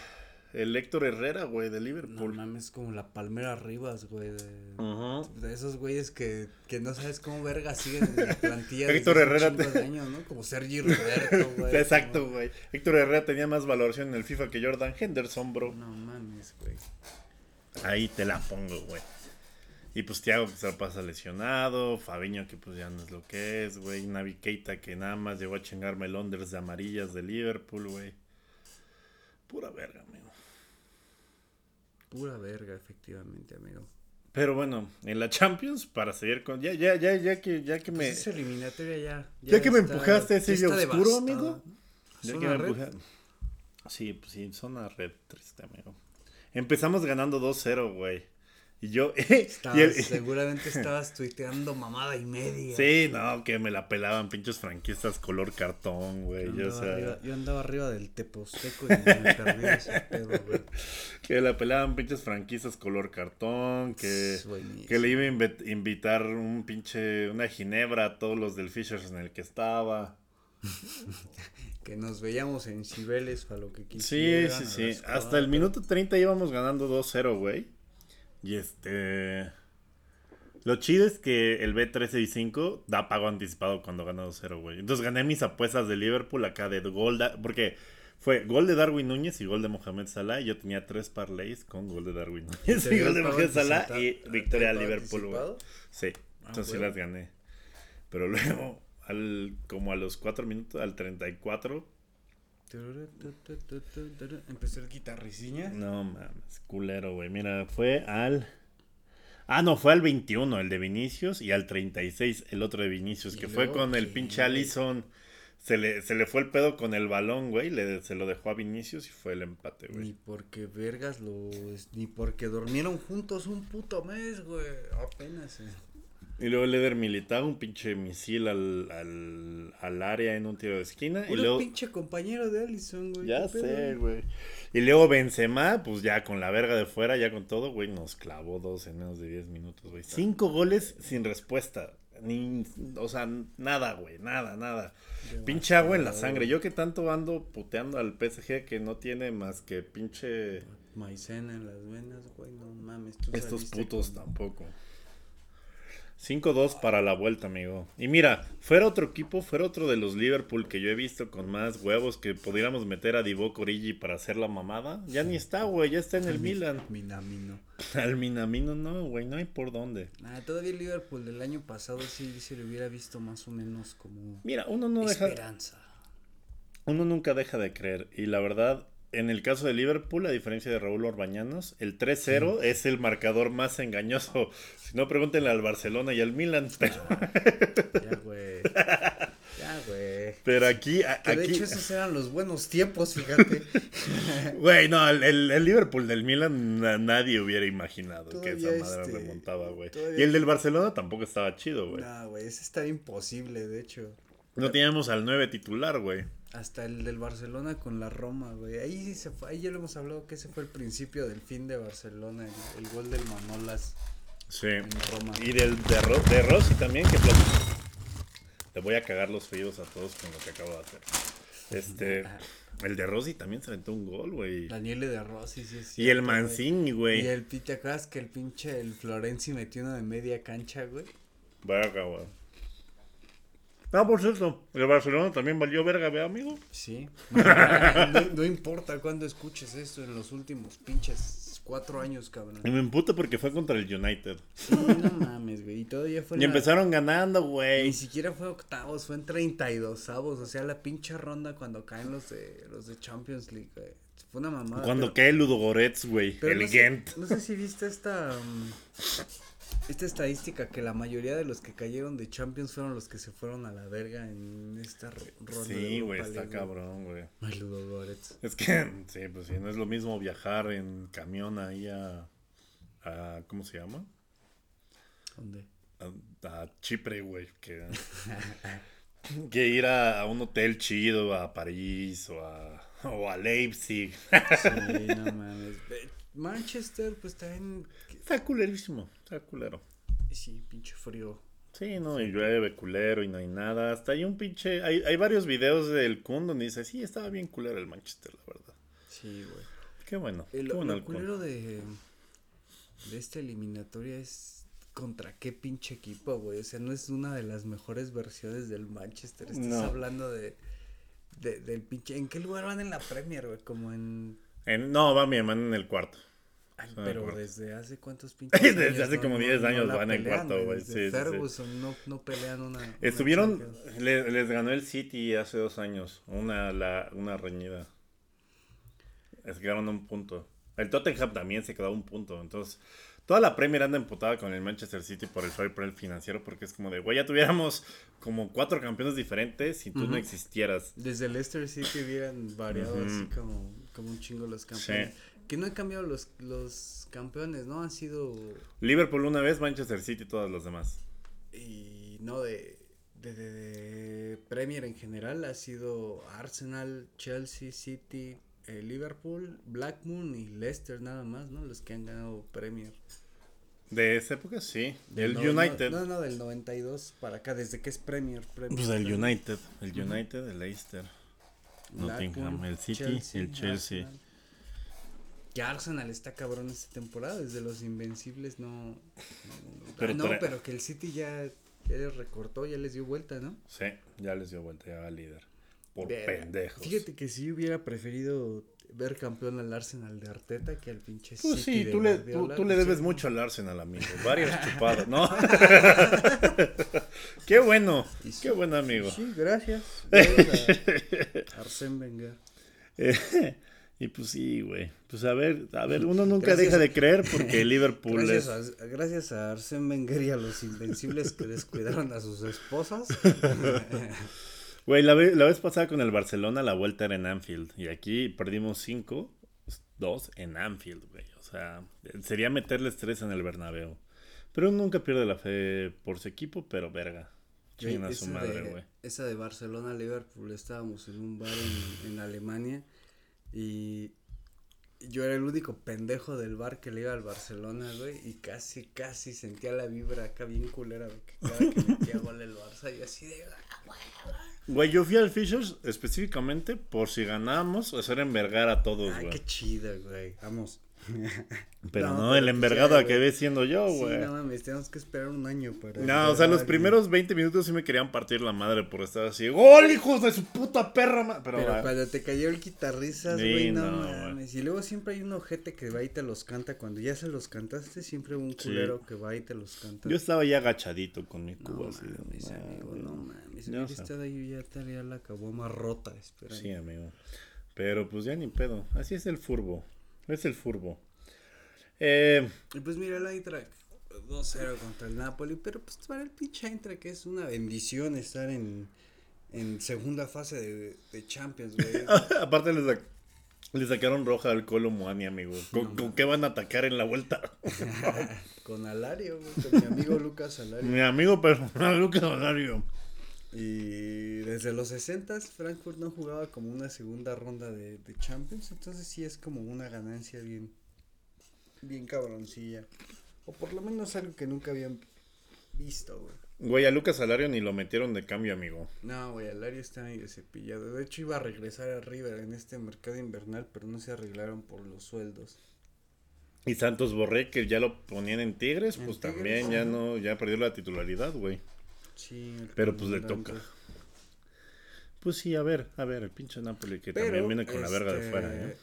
El Héctor Herrera, güey, de No Liverpool. mames, como la Palmera Rivas, güey. De, Ujú. de esos güeyes que, que no sabes cómo verga siguen en la plantilla. [LAUGHS] Héctor Herrera te- de años, ¿no? Como Sergi Roberto, [LAUGHS] güey. Exacto, como- güey. Héctor Herrera tenía más valoración en el FIFA que Jordan Henderson, bro. No mames, güey. Ahí te la pongo, güey. Y pues Thiago que se la pasa lesionado, Fabiño que pues ya no es lo que es, güey, Navi Keita que nada más llegó a chingarme el Londres de amarillas de Liverpool, güey. Pura verga, amigo. Pura verga, efectivamente, amigo. Pero bueno, en la Champions, para seguir con. Ya, ya, ya, ya que, ya que me. Pues eliminatoria ya. Ya que me está- empujaste a ese ya oscuro, amigo. Ya que me empujé- Sí, pues sí, zona red triste, amigo. Empezamos ganando 2-0, güey. Y yo. Estabas- [LAUGHS] y el- [LAUGHS] Seguramente estabas tuiteando mamada y media. Sí, no, que me la pelaban pinches franquistas color cartón, Yo güey. Yo, o andaba, sea, arriba, yo andaba arriba del Teposteco y me perdí ese pedo, güey. que la pelaban pinches franquistas color cartón, que, que le iba a invi- invitar un pinche, una ginebra a todos los del Fishers en el que estaba. [LAUGHS] Que nos veíamos en Cibeles o a lo que Sí, quisieran. sí, sí. las Hasta el minuto 30 íbamos ganando 2-0, güey. Y este. Lo chido es que el B13 da pago anticipado cuando gana 2-0, güey. Entonces gané mis apuestas de Liverpool acá de gol. da- porque fue gol de Darwin Núñez y gol de Mohamed Salah. Y yo tenía tres parlays con gol de Darwin Núñez ¿Te y gol de Mohamed Salah y ¿Te victoria a Liverpool, güey. Sí, Ah, entonces sí bueno. las gané. Pero [LAUGHS] luego, al, como a los 4 minutos, al 34, Empezó el guitarriciña. No mames, culero, güey. Mira, fue al. Ah, no, fue al 21, el de Vinicius, y al 36, el otro de Vinicius, ¿Y que fue con el pinche? Allison. Se le, se le fue el pedo con el balón, güey. Le, se lo dejó a Vinicius y fue el empate, Ni güey. porque vergas los. Ni porque durmieron juntos un puto mes, güey. Apenas. eh. Y luego el Eder Militao, un pinche misil al, al, al área en un tiro de esquina. y luego. pinche compañero de Allison, güey. Ya sé, güey. Y luego Benzema, pues ya con la verga de fuera, ya con todo, güey, nos clavó dos en menos de 10 minutos, güey. Cinco goles sin respuesta. Ni, o sea, nada, güey, nada, nada. Pinche agua en la sangre. Yo que tanto ando puteando al PSG que no tiene más que pinche... Maicena en las venas, güey. No mames. Tú Estos putos con- tampoco. 5-2 para la vuelta, amigo. Y mira, fuera otro equipo, fuera otro de los Liverpool que yo he visto con más huevos que pudiéramos meter a Divock Origi para hacer la mamada. Ya ni está, güey, ya está en el Milan. Minamino. [LAUGHS] Al Minamino no, güey, no hay por dónde. Ah, todavía el Liverpool del año pasado sí se le hubiera visto más o menos como Mira, uno no deja, esperanza. uno nunca deja de creer. Y la verdad, en el caso de Liverpool, a diferencia de Raúl Orbañanos, el 3-0 es el marcador más engañoso. Si no, pregúntenle al Barcelona y al Milan. Pero, Ya, güey. Ya, güey. pero aquí, a- Que de aquí, hecho esos eran los buenos tiempos, fíjate. [LAUGHS] güey, no, el, el- el Liverpool del Milan na- nadie hubiera imaginado que esa madre este, remontaba, güey. todavía- Y el del Barcelona tampoco estaba chido, güey. no, güey, ese estaba imposible, de hecho. No teníamos al 9 titular, güey. Hasta el del Barcelona con la Roma, güey. Ahí se fue, ahí ya lo hemos hablado que ese fue el principio del fin de Barcelona, el, el gol del Manolas Sí. en Roma. Y del, de, Ro- de Rossi también, que Te voy a cagar los fríos a todos con lo que acabo de hacer. Este. [LAUGHS] El de Rossi también se aventó un gol, güey. Daniel de Rossi, sí, sí. Y el Mancini, Y güey. el ¿te acuerdas que el pinche el Florenzi metió uno de media cancha, güey? Verga, güey. Ah, por cierto, el Barcelona también valió verga, ¿ve, amigo? Sí. No, no importa cuándo escuches esto en los últimos pinches cuatro años, cabrón. Y me emputa porque fue contra el United. Sí, no mames, güey. Y todavía fue Y la- empezaron ganando, güey. Ni siquiera fue octavos, fue en 32 avos. O sea, la pinche ronda cuando caen los de los de Champions League, güey. Fue una mamada. Cuando pero- cae Ludo Goretz, güey. El no sé- Gent. No sé si viste esta. um, esta estadística que la mayoría de los que cayeron de Champions fueron los que se fueron a la verga en esta ro- ronda. Sí, güey, está cabrón, güey. Es que, sí, pues sí, no es lo mismo viajar en camión ahí a. a ¿Cómo se llama? ¿Dónde? A, a Chipre, güey. Que, [LAUGHS] que ir a, a un hotel chido, a París o a, o a Leipzig. Sí, no [LAUGHS] mames. Manchester, pues también. Está culerísimo, está culero. Sí, pinche frío. Sí, no, y llueve culero y no hay nada. Hasta hay un pinche. Hay, hay varios videos del Kun donde dice, sí, estaba bien culero el Manchester, la verdad. Sí, güey. Qué bueno. El, qué bueno lo el culero de, de esta eliminatoria es contra qué pinche equipo, güey. O sea, no es una de las mejores versiones del Manchester. Estás No. hablando de, de, del pinche. ¿En qué lugar van en la Premier, güey? Como en. En- no, va mi hermano en el cuarto. Ay, pero desde hace cuántos [LAUGHS] pinches Desde años hace como 10 años van en cuarto, güey. Sí, sí, sí. Ferguson no, no pelean una. una Estuvieron, le- les ganó el City hace dos años, una, la, una reñida. Es que quedaron un punto. El Tottenham también se quedó un punto. Entonces, toda la Premier anda emputada con el Manchester City por el fair play financiero porque es como de, güey, ya tuviéramos como cuatro campeones diferentes si tú no existieras. Desde el Leicester City hubieran variado así como, como un chingo los campeones. Que no han cambiado los, los campeones, ¿no? Han sido. Liverpool una vez, Manchester City todas las demás. Y no de, de, de- de Premier en general. Ha sido Arsenal, Chelsea, City, eh, Liverpool, Blackburn y Leicester nada más, ¿no? Los que han ganado Premier. De esa época, sí. El No, United. No, no, del 92 para acá, desde que es Premier. Premier Pues el. United. El United, el Leicester. Nottingham, el City, el Chelsea. Arsenal. Que Arsenal está cabrón esta temporada, desde los Invencibles no. Pero Pero, no, tra- pero que el City ya, ya les recortó, ya les dio vuelta, ¿no? Sí, ya les dio vuelta, ya va líder. Por pendejos. Fíjate que sí hubiera preferido ver campeón al Arsenal de Arteta que al pinche Pues City sí, de tú le, tú, tú le debes mucho al Arsenal, amigo. Varios [LAUGHS] chupados, ¿no? [LAUGHS] qué bueno, sí, qué buen amigo. Sí, gracias. [LAUGHS] Arsène Wenger. Y pues sí, güey. Pues a ver, a ver, uno nunca Gracias. deja de creer porque Liverpool [LAUGHS] Gracias es... a, gracias a Arsène Wenger y a los invencibles que descuidaron a sus esposas. [LAUGHS] Güey, la, ve- la vez pasada con el Barcelona la vuelta era en Anfield. Y aquí perdimos 5, 2 en Anfield, güey. O sea, sería meterles 3 en el Bernabéu. Pero uno nunca pierde la fe por su equipo, pero verga. Esa madre, de- güey. Esa de Barcelona Liverpool estábamos en un bar en, en Alemania y yo era el único pendejo del bar que le iba al Barcelona, güey, y casi, casi sentía la vibra acá bien culera, güey, que cada que [LAUGHS] metía gol el Barça y así de... Güey, yo fui al Fishers específicamente por si ganábamos, era envergar a todos, Ay, güey. qué chida, güey, vamos. [LAUGHS] Pero no, No, el envergado pues ya, acabé güey. siendo yo, Sí, güey. no mames, tenemos que esperar un año para... No, o sea, los primeros 20 minutos sí me querían partir la madre por estar así. ¡Gol, hijos de su puta perra! ma-". Pero, Pero cuando te cayó el guitarrizas, Sí, güey, no, no, mames. Y luego siempre hay un ojete que va y te los canta. Cuando ya se los cantaste, siempre un Sí. culero que va y te los canta. yo estaba ya agachadito con mi no cuba así. de, mames, "No, amigo, no mames. Estado ahí, ya estaría la caguama rota, espera. Sí, amigo. Pero pues ya ni pedo. Así es el furbo. Es el furbo. Eh, Y pues mira, el Eintracht 2-0 contra el Napoli. Pero pues para el pinche Eintracht es una bendición estar en, en segunda fase de, de Champions, güey. [LAUGHS] aparte le, sac- le sacaron roja al Colo Muani, amigo. ¿Con, No, con qué van a atacar en la vuelta? [LAUGHS] con Alario, güey, con mi amigo Lucas Alario. mi amigo personal, Lucas Olario. Y desde los 60 Frankfurt no jugaba como una segunda ronda de, de Champions, entonces sí es como una ganancia bien, bien cabroncilla. O por lo menos algo que nunca habían visto, güey. Güey, a Lucas Salario ni lo metieron de cambio, amigo. No, güey, Alario está medio cepillado. De hecho iba a regresar a River en este mercado invernal, pero no se arreglaron por los sueldos. Y Santos Borré, que ya lo ponían en Tigres, En pues Tigres, también ya no, ya perdió la titularidad, güey. Sí, Pero, pues, le toca. Pues sí, a ver, a ver, el pinche Napoli que Pero, también viene con la verga de este, fuera, ¿eh?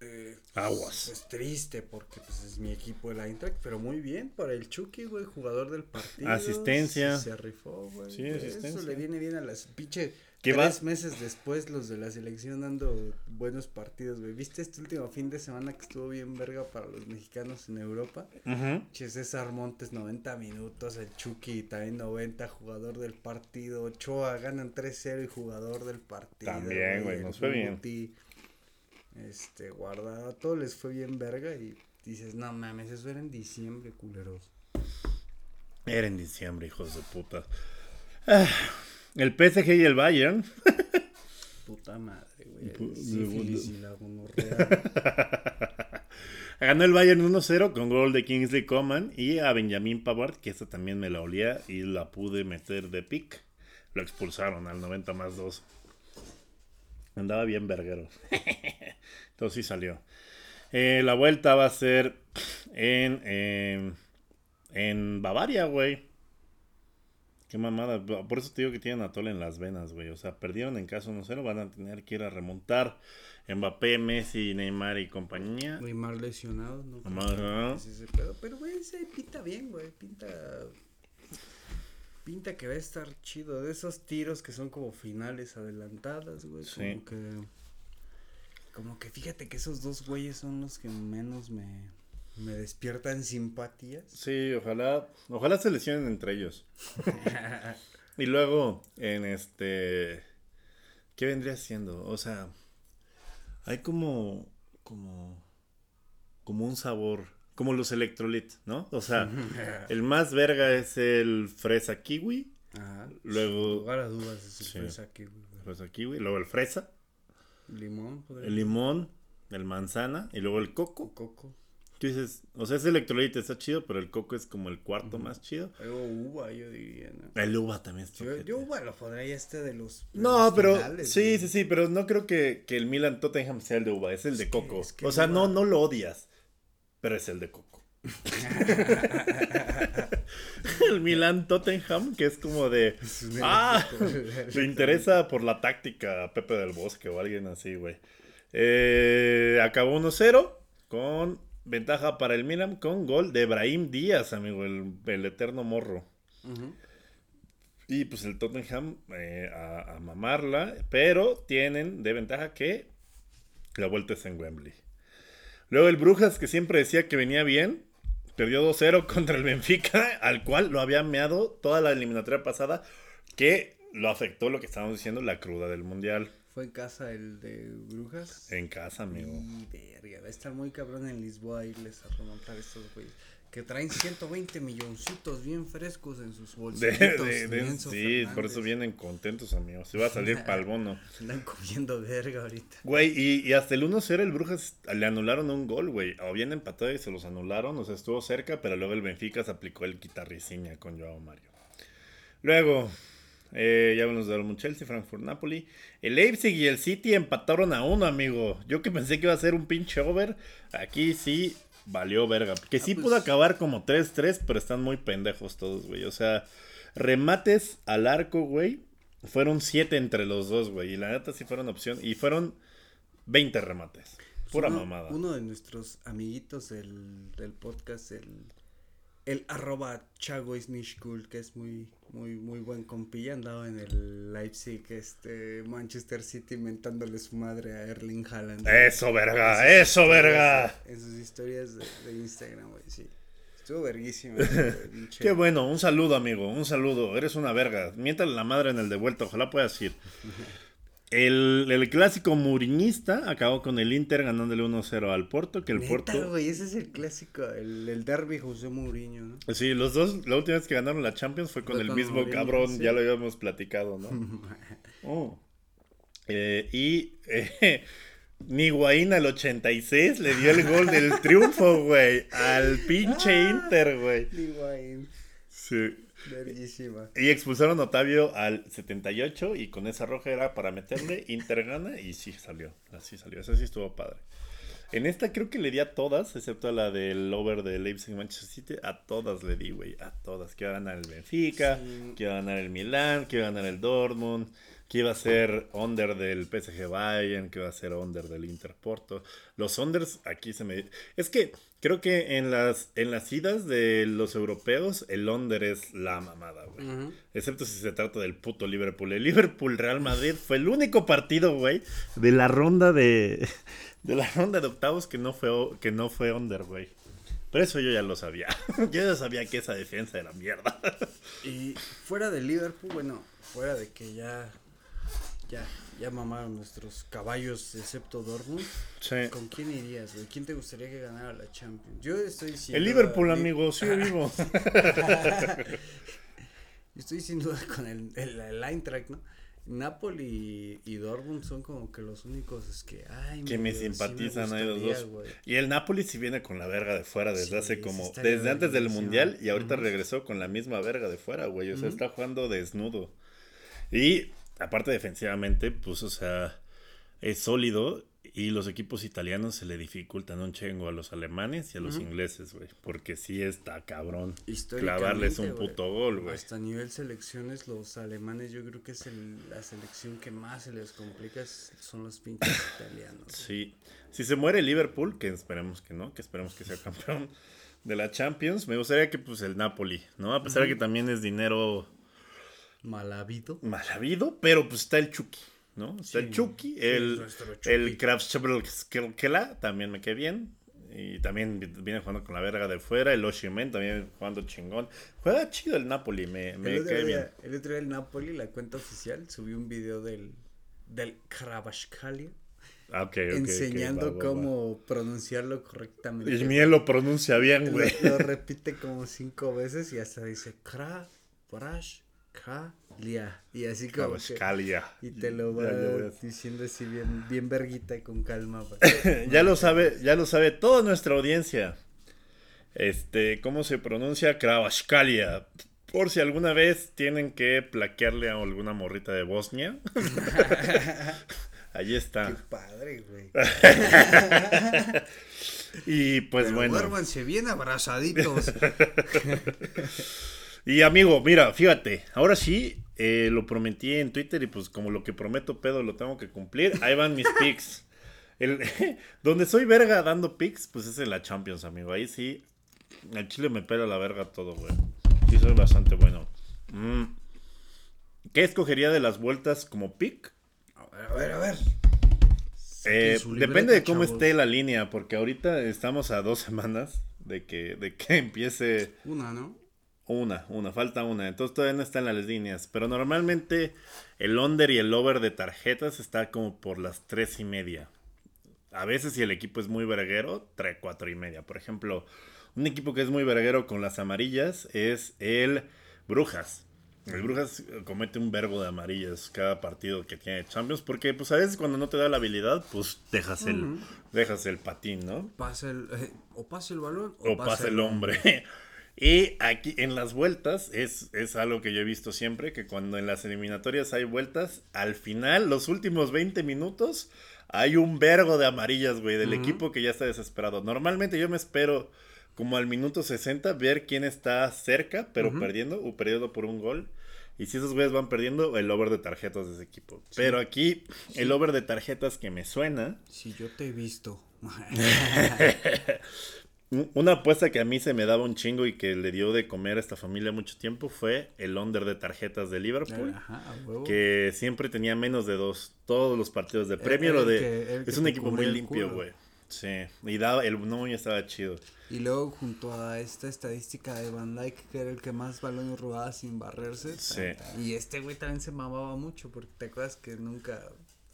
eh, Aguas. Pues triste porque pues es mi equipo el Eintracht, pero muy bien para el Chucky, güey, jugador del partido. Asistencia. Se, rifó, güey. Sí, Eso asistencia. le viene bien a las pinche ¿Qué tres va? meses después los de la selección dando buenos partidos, güey. ¿Viste este último fin de semana que estuvo bien verga para los mexicanos en Europa? Ujú. Che, César Montes 90 minutos, el Chucky también 90, jugador del partido, Ochoa ganan 3-0 y jugador del partido. También, güey, nos fue bien. Este, guardado, a todos les fue bien verga y dices, no mames, eso era en diciembre, culeros. Era en diciembre, hijos de puta. Ah, el PSG y el Bayern. Puta madre, güey. Sífilis y la gonorrea. [LAUGHS] Ganó el Bayern 1-0 con gol de Kingsley Coman y a Benjamin Pavard, que esta también me la olía y la pude meter de pick. Lo expulsaron al 90 más 2. Andaba bien verguero. [LAUGHS] Entonces sí salió. Eh, la vuelta va a ser en, en, en Bavaria, güey. Qué mamada. Por eso te digo que tienen a Tole en las venas, güey. O sea, perdieron en caso 1-0. Van a tener que ir a remontar. Mbappé, Messi, Neymar y compañía. Neymar lesionado, ¿no? Ajá. Pero, güey, ese pinta bien, güey. Pinta. Pinta que va a estar chido. De esos tiros que son como finales adelantadas, güey. Sí. Como que. Como que fíjate que esos dos güeyes son los que menos me. Me despiertan simpatías. Sí, ojalá, ojalá se lesionen entre ellos. [LAUGHS] Y luego, en este, ¿qué vendría siendo? O sea, hay como, como, como un sabor, como los electrolit, ¿no? O sea, [LAUGHS] el más verga es el fresa kiwi, Ajá. Luego- Sin lugar a dudas es el Sí. fresa aquí, güey. fresa kiwi, luego el fresa, Limón, el limón, el manzana y luego el coco. Coco. Tú dices, o sea, ese electrolite está chido, pero el coco es como el cuarto más chido. Algo uva, yo diría, ¿no? El uva también está Yo, yo uva lo pondría este de los. de No, los pero finales, sí, sí, sí, pero no creo que, que el Milan Tottenham sea el de uva, es el de que- coco. es que o sea, uva- no, no lo odias, pero es el de coco. [LAUGHS] el Milan Tottenham, que es como de. [LAUGHS] Es Ah, le interesa por la táctica a Pepe del Bosque o alguien así, güey. Eh, acabó 1-0 con ventaja para el Milan con gol de Brahim Díaz, amigo, el, el eterno morro. Y pues el Tottenham eh, a, a mamarla, pero tienen de ventaja que la vuelta es en Wembley. Luego el Brujas, que siempre decía que venía bien, perdió 2-0 [LAUGHS] contra el Benfica, al cual lo había meado toda la eliminatoria pasada, que lo afectó lo que estábamos diciendo, la cruda del Mundial. Fue en casa el de Brujas. En casa, amigo. Y verga, va a estar muy cabrón en Lisboa irles a remontar estos güeyes. Que traen 120 milloncitos bien frescos en sus Enzo sí, por eso vienen contentos, amigos. Se va a salir pa'l bono. [LAUGHS] Andan comiendo verga ahorita. Güey, y, y hasta el 1-0 el Brujas le anularon un gol, güey. O bien empatado y se los anularon, o sea, estuvo cerca, pero luego el Benfica se aplicó el guitarriciña con Joao Mario. Luego, eh, ya hablamos de Chelsea, Frankfurt, Napoli. El Leipzig y el City empataron a uno, amigo. Yo que pensé que iba a ser un pinche over, aquí sí valió verga. Que sí pues- pudo acabar como 3-3, pero están muy pendejos todos, güey. O sea, remates al arco, güey. Fueron 7 entre los dos, güey. Y la neta sí fueron opción. Y fueron 20 remates. Pura uno, mamada. Uno de nuestros amiguitos del, del podcast, el, el arroba Chago cool, que es muy, muy, muy buen compilla, andaba en el Leipzig, este, Manchester City mentándole su madre a Erling Haaland. Eso, verga, eso, verga. En sus historias de, de Instagram, güey, sí. Estuvo [LAUGHS] pinche- Qué bueno, un saludo, amigo, un saludo. Eres una verga. Miéntale la madre en el de vuelta, ojalá puedas ir. [LAUGHS] El, el clásico muriñista acabó con el Inter ganándole 1-0 al Porto, que el Neta, Porto... ese es el clásico, el, el derby José Mourinho, ¿no? Sí, los dos, la última vez que ganaron la Champions fue con Fue el con mismo Mourinho, cabrón, sí. ya lo habíamos platicado, ¿no? [LAUGHS] Oh. Eh, y eh, [LAUGHS] Niguaín al 86 le dio el gol del triunfo, güey, al pinche [LAUGHS] Inter, güey. Higuaín, Sí. Verguísima. Y expulsaron a Otavio al 78 y con esa roja era para meterle, [LAUGHS] Inter gana y sí salió, así salió, esa sí estuvo padre. En esta creo que le di a todas, excepto a la del over de Leipzig Manchester City, a todas le di, güey, a todas. A ganar el Benfica, Sí. a ganar el iba a ganar el Dortmund, que iba a ser under del PSG Bayern, que iba a ser under del Inter Porto. Los unders aquí se me... Es que creo que en las, en las idas de los europeos el under es la mamada, güey. Excepto si se trata del puto Liverpool. El Liverpool Real Madrid fue el único partido, güey, de la ronda de de la ronda de octavos que no fue que no fue under, güey. Pero eso yo ya lo sabía. [LAUGHS] yo ya sabía que esa defensa era mierda. Y fuera de Liverpool, bueno, fuera de que ya, ya, ya mamaron nuestros caballos, excepto Dortmund, sí. ¿con quién irías, güey? ¿Quién te gustaría que ganara la Champions? Yo estoy sin El Liverpool, Li- amigo, sí [LAUGHS] vivo. Estoy sin duda con el, el, el Eintracht, ¿no? Napoli y, y Dortmund son como que los únicos es que, ay, que me sí simpatizan ellos gustaría, dos. Y el Napoli sí viene con la verga de fuera desde Sí, hace sí como desde antes del mundial y ahorita regresó con la misma verga de fuera, güey. O sea, está jugando desnudo. Y aparte defensivamente, pues, o sea, es sólido y los equipos italianos se le dificultan un chingo a los alemanes y a los ingleses, güey. Porque sí está cabrón clavarles un puto gol, güey. Hasta a nivel selecciones, los alemanes yo creo que es el- la selección que más se les complica son los pinches [COUGHS] italianos. Sí. Si se muere Liverpool, que esperemos que no, que esperemos que sea campeón de la Champions, me gustaría que pues el Napoli, ¿no? A pesar de que también es dinero Mal habido. mal habido, pero pues está el Chucky, ¿no? Está el Chucky, el, Chucky. el Kravchevskela también me quedé bien. Y también vi- viene jugando con la verga de fuera. El Oshimen también jugando chingón. Juega chido el Napoli, me, me el, cae bien. el otro día el Napoli, la cuenta oficial, subió un video del, del Kravashkalia Ah, ok, ok, ok, enseñando va, va, va. cómo pronunciarlo correctamente. Y Miel lo pronuncia bien, güey. lo repite como cinco veces y hasta dice Kravashkalia. Y así como que, y te lo va diciendo así bien, bien verguita con calma. pa- [LAUGHS] ya lo sabe, ya lo sabe toda nuestra audiencia. Este, ¿cómo se pronuncia? Kravashkalia. Por si alguna vez tienen que plaquearle a alguna morrita de Bosnia. [LAUGHS] Allí Qué está. padre, güey. [LAUGHS] Y pues Pero bueno. duérmanse bien abrazaditos. Y amigo, mira, fíjate, ahora sí, eh, lo prometí en Twitter y pues como lo que prometo pedo lo tengo que cumplir. Ahí van mis [LAUGHS] picks. El, [LAUGHS] donde soy verga dando picks, pues es en la Champions, amigo. Ahí sí, el chile me pela la verga todo, güey. Sí, soy bastante bueno. Mm. ¿Qué escogería de las vueltas como pick? A ver, a ver, a ver. Eh, depende de cómo chavos. esté la línea, porque ahorita estamos a dos [LAUGHS] semanas de que, de que empiece Una, ¿no? Una, una, falta una. Entonces todavía no están las líneas. Pero normalmente el under y el over de tarjetas está como por las tres y media. A veces si el equipo es muy verguero, tres, cuatro y media. Por ejemplo, un equipo que es muy verguero con las amarillas es el Brujas. El Brujas eh, comete un verbo de amarillas cada partido que tiene Champions. Porque pues a veces cuando no te da la habilidad, pues dejas el, dejas el patín, ¿no? Pasa el, eh, o pasa el balón o pasa el hombre. [LAUGHS] Y aquí en las vueltas es, es algo que yo he visto siempre, que cuando en las eliminatorias hay vueltas, al final, los últimos 20 minutos, hay un vergo de amarillas, güey, del equipo que ya está desesperado. Normalmente yo me espero como al minuto 60 ver quién está cerca, pero perdiendo, o perdiendo por un gol. Y si esos güeyes van perdiendo, el over de tarjetas de ese equipo. Pero aquí, el over de tarjetas que me suena, Si yo te he visto. [LAUGHS] [LAUGHS] Un- Una apuesta que a mí se me daba un chingo y que le dio de comer a esta familia mucho tiempo fue el under de tarjetas de Liverpool. Ajá. Que siempre tenía menos de dos. Todos los partidos de Premier o el de. que- el es que un equipo muy el limpio, güey. Sí. Y daba, el número estaba chido. Y luego junto a esta estadística de Van Dyke, que era el que más balones robaba sin barrerse. Sí. Y este güey también se mamaba mucho, porque te acuerdas que nunca,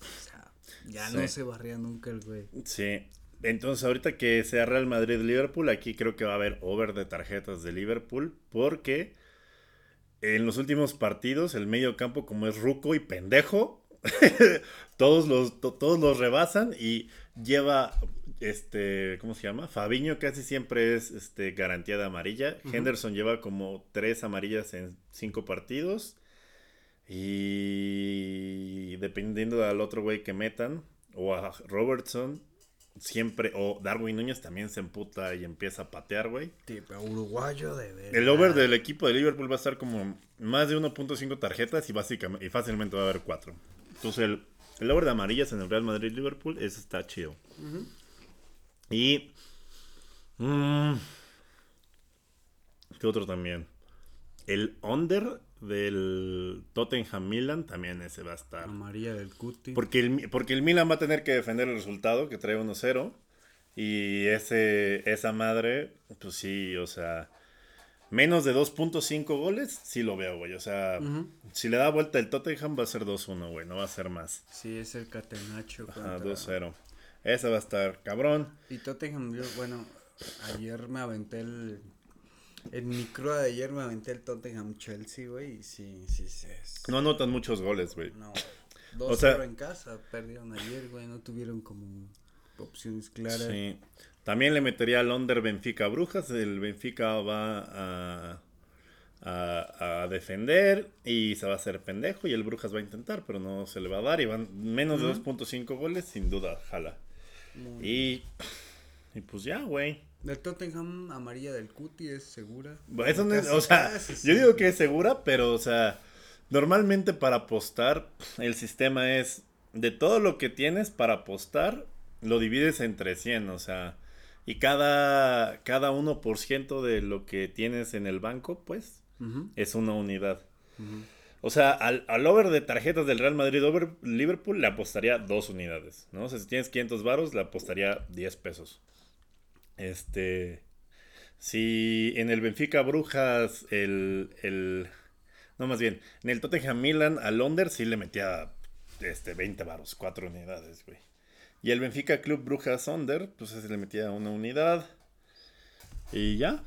o sea, ya Sí. no se barría nunca el güey. Sí. Entonces, ahorita que sea Real Madrid-Liverpool, aquí creo que va a haber over de tarjetas de Liverpool. Porque en los últimos partidos, el medio campo, como es ruco y pendejo, [LAUGHS] todos los, to- todos los rebasan y lleva. Este, ¿cómo se llama? Fabiño casi siempre es este, garantía de amarilla. Henderson lleva como tres amarillas en cinco partidos. Y dependiendo del otro güey que metan, o a Robertson, siempre, o Darwin Núñez también se emputa y empieza a patear, güey. Tipo uruguayo de verdad. El over del equipo de Liverpool va a estar como más de 1.5 tarjetas y básicamente y fácilmente va a haber 4. Entonces el, el over de amarillas en el Real Madrid-Liverpool, está chido. Y... mm, ¿Qué otro también? El under del Tottenham Milan también ese va a estar. Amarilla del cuti. Porque el, porque el Milan va a tener que defender el resultado, que trae 1-0. Y ese, esa madre, pues sí, o sea, menos de 2.5 goles, sí lo veo, güey. O sea, si le da vuelta el Tottenham va a ser 2-1, güey, no va a ser más. Sí, es el catenacho. Contra- 2-0. Esa va a estar cabrón. Y Tottenham, yo, bueno, ayer me aventé el. En mi cruda de ayer me aventé el Tottenham Chelsea, güey. Y sí, sí, sí. es- No anotan muchos goles, güey. No. O 2-0 sea- en casa, perdieron ayer, güey. No tuvieron como opciones claras. Sí. También le metería al under Benfica Brujas. El Benfica va a, a, a defender y se va a hacer pendejo. Y el Brujas va a intentar, pero no se le va a dar. Y van menos de 2.5 goles, sin duda, jala. Y, y pues ya, güey. Del Tottenham, amarilla del cuti es segura. Eso no es- Casi, o sea, yo digo que es segura, pero, o sea, normalmente para apostar, el sistema es de todo lo que tienes para apostar, lo divides entre 100, o sea, y cada, cada 1% de lo que tienes en el banco, pues, es una unidad. O sea, al, al over de tarjetas del Real Madrid over Liverpool le apostaría dos unidades, ¿no? O sea, si tienes 500 varos, le apostaría 10 pesos. Este. Si en el Benfica Brujas, el. el no, más bien, en el Tottenham Milan al under sí le metía este, 20 varos, 4 unidades, güey. Y el Benfica Club Brujas Under, pues ese le metía una unidad. Y ya.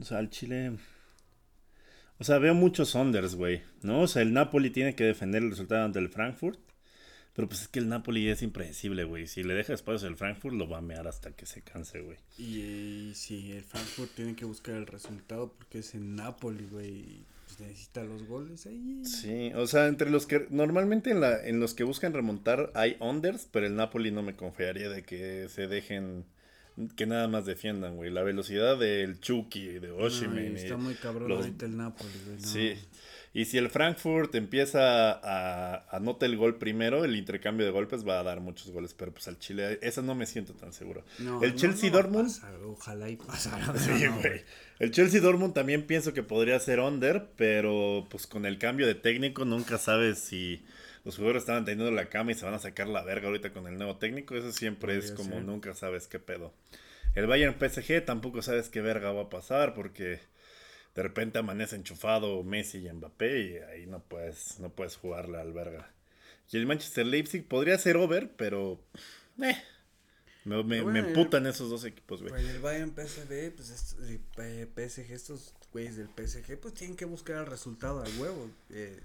O sea, al Chile. O sea, veo muchos unders, güey. ¿No? O sea, el Napoli tiene que defender el resultado ante el Frankfurt. Pero pues es que el Napoli es impredecible, güey. Si le deja espacios el Frankfurt, lo va a mear hasta que se canse, güey. Y, eh, sí, el Frankfurt tiene que buscar el resultado porque es en Napoli, güey. pues, necesita los goles ahí. Sí, o sea, entre los que normalmente en, la, en los que buscan remontar hay unders, pero el Napoli no me confiaría de que se dejen, que nada más defiendan, güey. La velocidad del Chucky, de Oshimen. está muy cabrón los- ahorita el Napoli, güey. no. Sí. Y si el Frankfurt empieza a anota el gol primero, el intercambio de golpes va a dar muchos goles, pero pues al Chile, eso no me siento tan seguro. No, el no, Chelsea no Dortmund, pasar, ojalá y pasara. [LAUGHS] Sí, güey. El Chelsea Dortmund también pienso que podría ser under, pero pues con el cambio de técnico nunca sabes si los jugadores estaban teniendo la cama y se van a sacar la verga ahorita con el nuevo técnico. Eso siempre es como ser. nunca sabes qué pedo. El Bayern PSG tampoco sabes qué verga va a pasar porque de repente amanece enchufado Messi y Mbappé y ahí no puedes, no puedes jugarle al verga. Y el Manchester Leipzig podría ser over, pero eh, me, me, Bueno, me el- emputan esos dos equipos, güey. Pues el Bayern PSV, pues est- eh, PSG, estos güeyes del PSG, pues tienen que buscar el resultado al huevo. eh,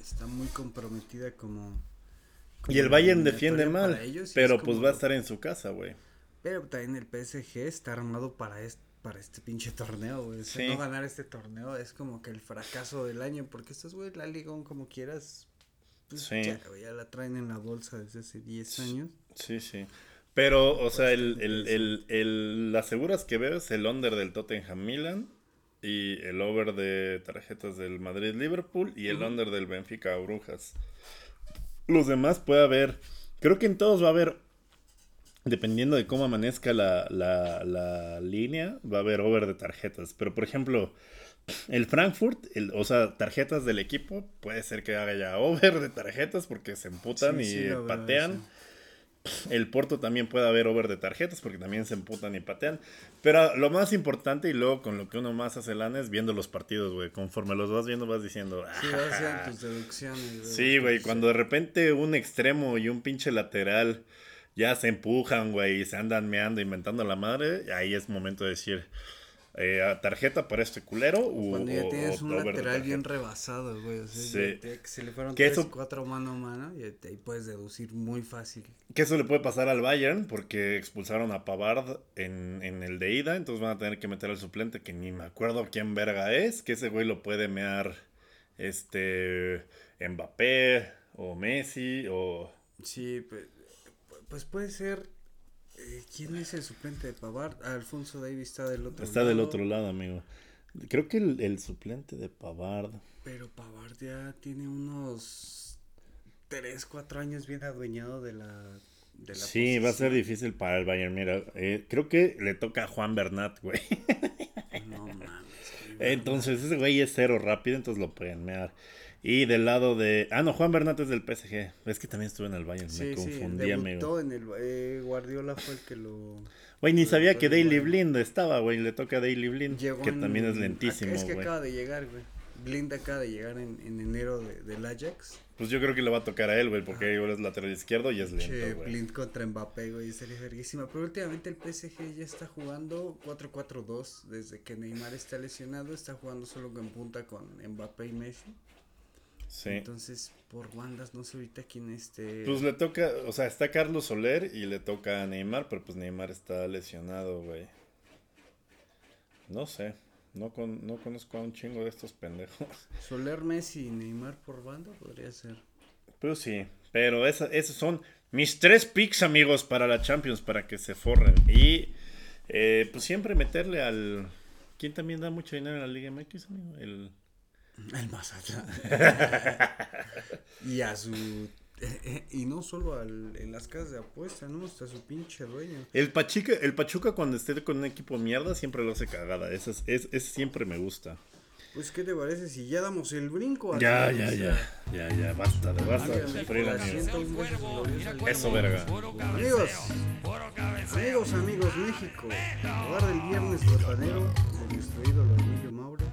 está muy comprometida como. como Y el Bayern defiende mal, ellos, pero es pues como- va a estar en su casa, güey. Pero también el PSG está armado para este, para este pinche torneo, güey. Sí. no ganar este torneo es como que el fracaso del año, porque estos güeyes la liga como quieras. Pues Sí. ya, güey, ya la traen en la bolsa desde hace 10 años. Sí, sí. Pero, o sea, el, el, el, el- las seguras que veo es el under del Tottenham Milan y el over de tarjetas del Madrid Liverpool y el under del Benfica Brujas. Los demás puede haber, creo que en todos va a haber, dependiendo de cómo amanezca la, la, la línea, va a haber over de tarjetas. Pero, por ejemplo, el Frankfurt, el, o sea, tarjetas del equipo, puede ser que haga ya over de tarjetas porque se emputan Sí, y sí, patean. El Porto también puede haber over de tarjetas porque también se emputan y patean. Pero lo más importante y luego con lo que uno más hace lana es viendo los partidos, güey. Conforme los vas viendo vas diciendo... Sí, vas a "Ah". hacer tus deducciones. Sí, güey, cuando de repente un extremo y un pinche lateral ya se empujan, güey, y se andan meando, inventando la madre, ahí es momento de decir, eh, tarjeta para este culero o, Cuando ya tienes o un lateral bien rebasado, güey. O sea, Sí. te- que se le fueron Que tres, eso- cuatro mano a mano y ahí puedes deducir muy fácil. Que eso le puede pasar al Bayern porque expulsaron a Pavard en, en el de ida, entonces van a tener que meter al suplente que ni me acuerdo quién verga es, que ese güey lo puede mear este Mbappé o Messi o... Sí, pues, pues puede ser. eh, ¿Quién es el suplente de Pavard? Alfonso Davis está del otro Está lado. del otro lado, amigo. Creo que el, el suplente de Pavard... Pero Pavard ya tiene unos 3, 4 años bien adueñado de la. De la Sí, va a ser difícil para el Bayern. Mira, eh, creo que le toca a Juan Bernat, güey. No mames. [LAUGHS] Entonces ese güey es cero rápido, entonces lo pueden mear. Y del lado de... Ah, no, Juan Bernat es del PSG. Es que también estuve en el Bayern, Sí, me sí, confundí, amigo. en el eh, Guardiola fue el que lo Güey, ni Pero sabía que Daily. Blind estaba, güey. Le toca a Daily Blind, llegó que en- también es lentísimo, Es que güey. acaba de llegar, güey. Blind acaba de llegar en, en enero de, del Ajax. Pues yo creo que le va a tocar a él, güey, porque él es lateral izquierdo y es Che, lento, güey. Blind contra Mbappé, güey, sería verguísima. Pero últimamente el PSG ya está jugando 4-4-2. Desde que Neymar está lesionado, está jugando solo en punta con Mbappé y Messi. Sí. Entonces, por bandas, no sé ahorita quién esté. Pues le toca, o sea, está Carlos Soler y le toca a Neymar, pero pues Neymar está lesionado, güey. No sé, no, con, no conozco a un chingo de estos pendejos. [LAUGHS] Soler, Messi y Neymar por banda podría ser. Pero sí, pero esa, esos son mis tres picks, amigos, para la Champions, para que se forren. Y eh, pues siempre meterle al... ¿Quién también da mucho dinero en la Liga MX, amigo? El... El Mazatlán. [LAUGHS] y a su. eh, eh, y no solo al, en las casas de apuesta, ¿no? Hasta su pinche dueño. El Pachuca, el Pachuca cuando esté con un equipo mierda siempre lo hace cagada. Ese, es, es- ese siempre me gusta. Pues, ¿qué te parece si ya damos el brinco? a Ya, ya, ya. Ya, ya, basta de basta de Ándale, sufrir, por amigo. 101 veces gloriosa Eso, verga. Amigos, amigos, amigos, México. Lugar del viernes botanero de nuestro ídolo Emilio Mauro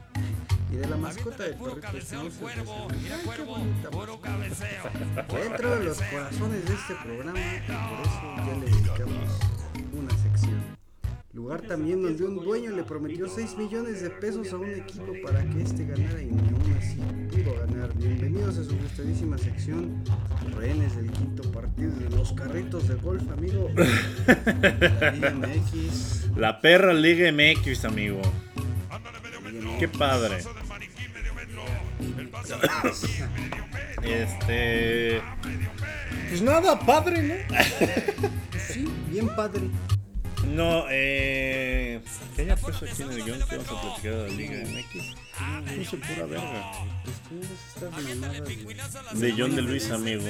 y de la mascota del perrito de San- Ay, qué bonita mascota. Dentro de los corazones de este programa, y por eso ya le dedicamos una sección. Lugar también donde un dueño le prometió 6 millones de pesos a un equipo para que este ganara y ni aún así pudo ganar. Bienvenidos a su gustadísima sección Rehenes del quinto partido de los carritos de golf, amigo. La [LAUGHS] Liga MX. La perra Liga MX, amigo. Qué padre. Este. Pues nada, padre, ¿no? [LAUGHS] Sí, bien padre. No, eh. ¿Qué haya puesto aquí en el guion que vamos a platicar de la Liga MX? Puse pura verga. De John de Luis, amigo.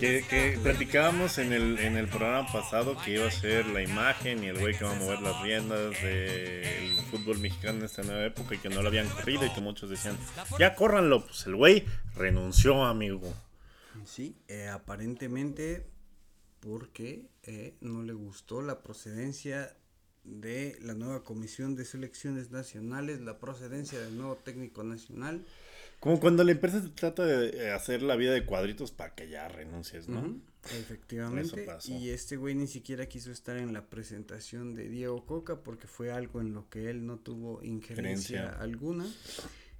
Que platicábamos en el, en el programa pasado que iba a ser la imagen y el güey que va a mover las riendas del fútbol mexicano en esta nueva época y que no lo habían corrido y que muchos decían, ya córranlo. Pues el güey renunció, amigo. Sí, eh, aparentemente porque eh, no le gustó la procedencia de la nueva comisión de selecciones nacionales, la procedencia del nuevo técnico nacional. Como cuando la empresa te trata de eh, hacer la vida de cuadritos para que ya renuncies, ¿no? Efectivamente. Y este güey ni siquiera quiso estar en la presentación de Diego Coca porque fue algo en lo que él no tuvo injerencia Injerencia. alguna.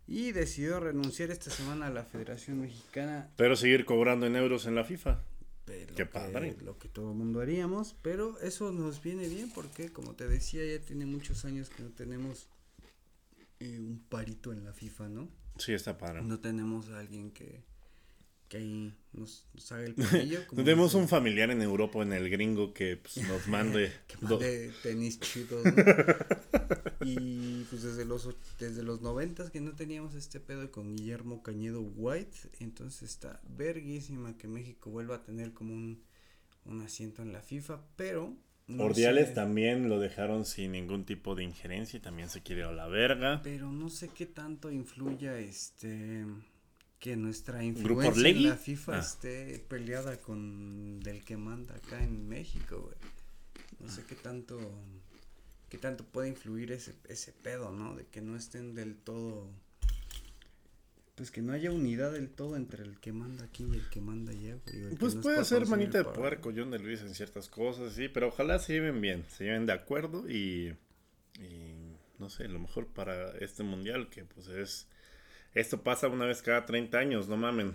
Y decidió renunciar esta semana a la Federación Mexicana Pero seguir cobrando en euros en la FIFA. Qué lo padre. Que, lo que todo el mundo haríamos, pero eso nos viene bien porque, como te decía, ya tiene muchos años que no tenemos eh, un parito en la FIFA, ¿no? Sí, está padre. No tenemos a alguien que, que ahí nos, nos haga el [LAUGHS] como Tenemos un familiar en Europa, en el gringo, que pues, nos [LAUGHS] mande. que do- mande tenis chidos, ¿no? [LAUGHS] y pues desde los desde los noventas que no teníamos este pedo con Guillermo Cañedo White, entonces está verguísima que México vuelva a tener como un, un asiento en la FIFA, pero no Ordiales sé- también lo dejaron sin ningún tipo de injerencia y también se quiere ir a la verga. pero no sé qué tanto influya este que nuestra ¿Grupo influencia en la FIFA Ah. esté peleada con del que manda acá en México, güey. No sé qué tanto qué tanto puede influir ese ese pedo, ¿no? De que no estén del todo pues que no haya unidad del todo entre el que manda aquí y el que manda allá, güey. Pues nos puede ser manita de puerco John de Luis en ciertas cosas, sí, pero ojalá se lleven bien, se lleven de acuerdo y, y no sé, lo mejor para este mundial que pues es esto pasa una vez cada 30 años, no mamen.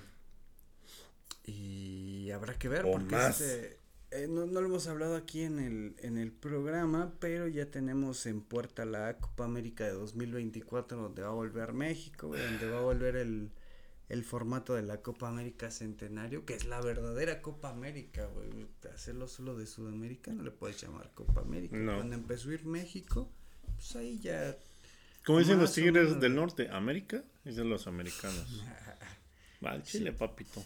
Y habrá que ver O porque más. este, eh, no, no lo hemos hablado aquí en el, en el programa, pero ya tenemos en puerta la Copa América de 2024 donde va a volver México, donde va a volver el, el formato de la Copa América Centenario, que es la verdadera Copa América, güey. Hacerlo solo de Sudamérica no le puedes llamar Copa América. No. Cuando empezó a ir México, pues ahí ya... Como dicen los tigres del norte, América, dicen los americanos. Va [LAUGHS] al chile, papito.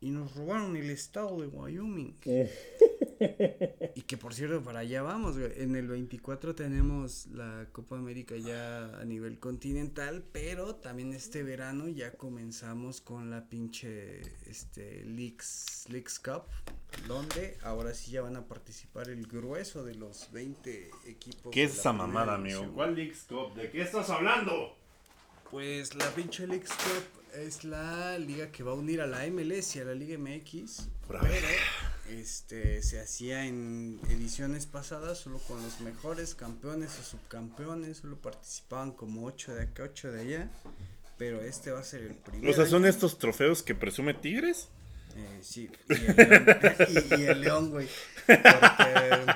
Y nos robaron el estado de Wyoming. [LAUGHS] Y que por cierto, para allá vamos, güey. En el 24 tenemos la Copa América ya a nivel continental, pero también este verano ya comenzamos con la pinche este Leagues, Leagues Cup, donde ahora sí ya van a participar el grueso de los 20 equipos. ¿Qué es esa mamada, amigo? ¿Cuál Leagues Cup? ¿De qué estás hablando? Pues la pinche Leagues Cup es la liga que va a unir a la MLS y a la Liga MX. Pero este se hacía en ediciones pasadas solo con los mejores campeones o subcampeones, solo participaban como 8 de acá, 8 de allá. Pero este va a ser el primero. O sea, son estos trofeos que presume Tigres. Eh, sí, y el León, [LAUGHS] y, y el León, güey. Porque,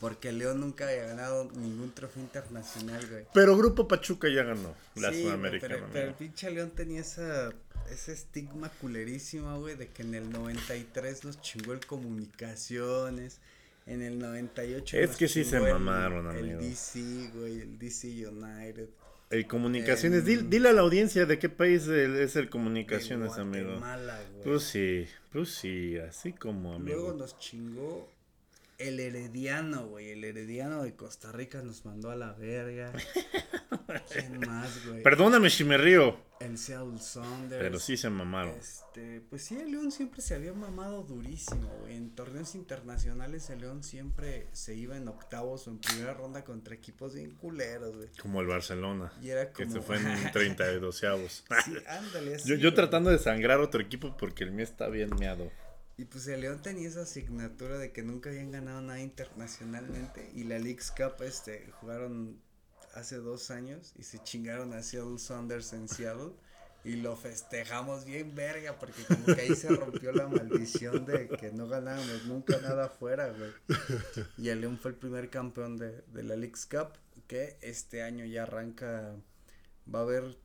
porque el León nunca había ganado ningún trofeo internacional, güey. Pero Grupo Pachuca ya ganó la Sí, Sudamericana. Pero, pero el pinche León tenía esa, ese estigma culerísimo, güey, de que en el 93 nos chingó el Comunicaciones. En el 98 Es que sí se el- mamaron, El amigo. DC, güey, el DC United. El Comunicaciones, dil- dile a la audiencia de qué país el- es el Comunicaciones, de amigo. Güey. Pues sí, pues sí, así como Luego amigo. nos chingó el Herediano, güey. El Herediano de Costa Rica nos mandó a la verga. [LAUGHS] ¿Quién más, güey? Perdóname si me río, El Seattle Sounders. pero sí se mamaron. Este, pues sí, el León siempre se había mamado durísimo, güey. En torneos internacionales el León siempre se iba en octavos o en primera ronda contra equipos bien culeros, güey. Como el Barcelona, Y era que como... se fue en [LAUGHS] 32 avos. sí, ándale, [LAUGHS] así, Yo, yo tratando de sangrar otro equipo porque el mío está bien meado. Y pues el León tenía esa asignatura de que nunca habían ganado nada internacionalmente. Y la League's Cup, este, jugaron hace dos años y se chingaron a Seattle Saunders en Seattle. Y lo festejamos bien verga, porque como que ahí se rompió la maldición de que no ganábamos nunca nada afuera, güey. Y el León fue el primer campeón de, de la League's Cup, que este año ya arranca, va a haber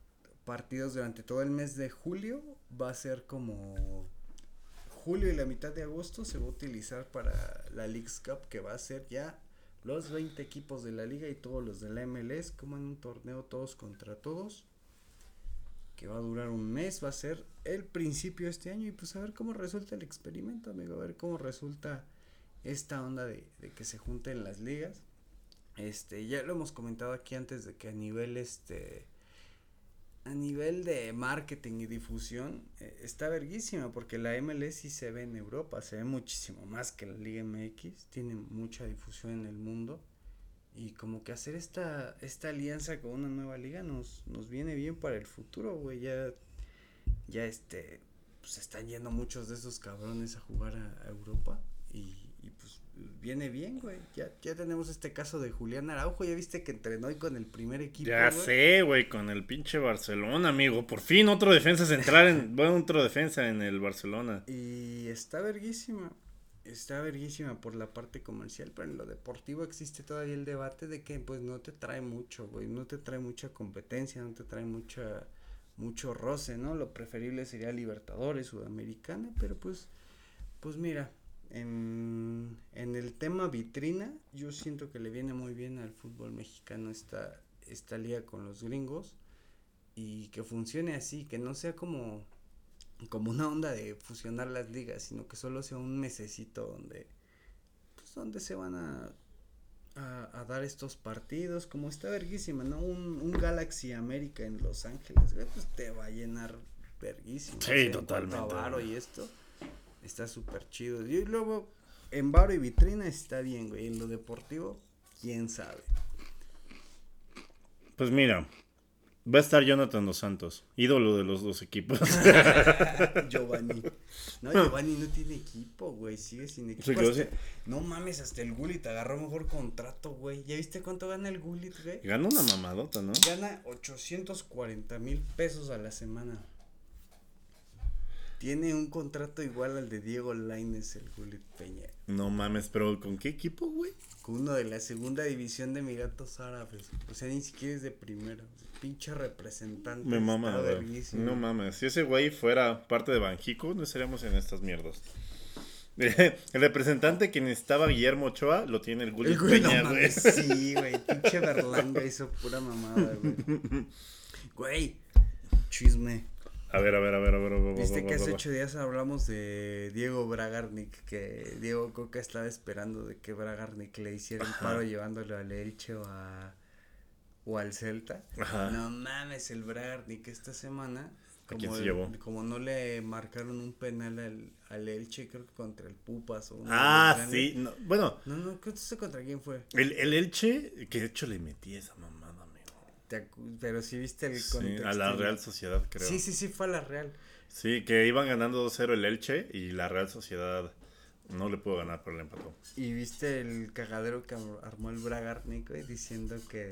partidos durante todo el mes de julio, va a ser como julio y la mitad de agosto se va a utilizar para la League's Cup, que va a ser ya los 20 equipos de la liga y todos los de la MLS, como en un torneo todos contra todos que va a durar un mes, va a ser el principio de este año y pues a ver cómo resulta el experimento, amigo, a ver cómo resulta esta onda de, de que se junten las ligas. Este, ya lo hemos comentado aquí antes de que a nivel este a nivel de marketing y difusión eh, está verguísima porque la MLS sí se ve en Europa, se ve muchísimo más que la Liga MX, tiene mucha difusión en el mundo y como que hacer esta, esta alianza con una nueva liga nos, nos viene bien para el futuro, güey. Ya, ya este, pues están yendo muchos de esos cabrones a jugar a, a Europa. Y, y, pues viene bien, güey. Ya, ya tenemos este caso de Julián Araujo. Ya viste que entrenó hoy con el primer equipo. Ya güey? sé, güey, con el pinche Barcelona, amigo. Por fin otro defensa central, en, [LAUGHS] bueno, otro defensa en el Barcelona. Y está verguísima. Está verguísima por la parte comercial, pero en lo deportivo existe todavía el debate de que pues no te trae mucho, güey, no te trae mucha competencia, no te trae mucha mucho roce, ¿no? Lo preferible sería Libertadores, Sudamericana, pero pues pues mira, en, en el tema vitrina, yo siento que le viene muy bien al fútbol mexicano esta esta liga con los gringos y que funcione así, que no sea como como una onda de fusionar las ligas, sino que solo sea un mesecito donde, pues donde se van a, a, a dar estos partidos, como está verguísima, ¿no? Un, un Galaxy América en Los Ángeles, pues te va a llenar verguísima. Sí, totalmente, y esto, está súper chido. Y luego, en varo y vitrina está bien, güey, en lo deportivo, quién sabe. Pues mira, va a estar Jonathan Dos Santos, ídolo de los dos equipos. [LAUGHS] Giovanni. No, [LAUGHS] Giovanni no tiene equipo, güey. Sigue sin equipo. Hasta- No mames, hasta el Gullit agarró mejor contrato, güey. ¿Ya viste cuánto gana el Gullit, güey? Ganó una mamadota, ¿no? Gana 840 mil pesos a la semana. Tiene un contrato igual al de Diego Laines, el Gullit Peña. No mames, pero ¿con qué equipo, güey? Con uno de la segunda división de Emiratos Árabes. O sea, ni siquiera es de primera. Pinche representante. Me mama. No mames. Si ese güey fuera parte de Banjico, no estaríamos en estas mierdas. [LAUGHS] El representante que necesitaba Guillermo Ochoa lo tiene el Gullit no Peña, güey. sí, güey. [LAUGHS] Pinche Berlanga hizo pura mamada, güey. Güey, chisme. A ver, a ver, a ver, a ver. Viste que hace ocho días hablamos de Diego Bragarnik, que Diego Coca estaba esperando de que Bragarnik le hiciera el paro llevándolo al Elche o a o al Celta. Ajá. No mames, el Bragarnik esta semana ¿A quién como, se el- llevó? como no le marcaron un penal al, al Elche, creo que contra el Pupas o Ah, sí. no, bueno, No, no, contra quién fue. el, el Elche, que de hecho le metí esa acu- pero sí viste el Sí, contexto. a la Real Sociedad, creo. Sí, sí, sí, fue a la Real. Sí, que iban ganando 2-0 el Elche y la Real Sociedad no le pudo ganar, pero le empató. Y viste el cagadero que ar- armó el Bragarnik, güey, diciendo que,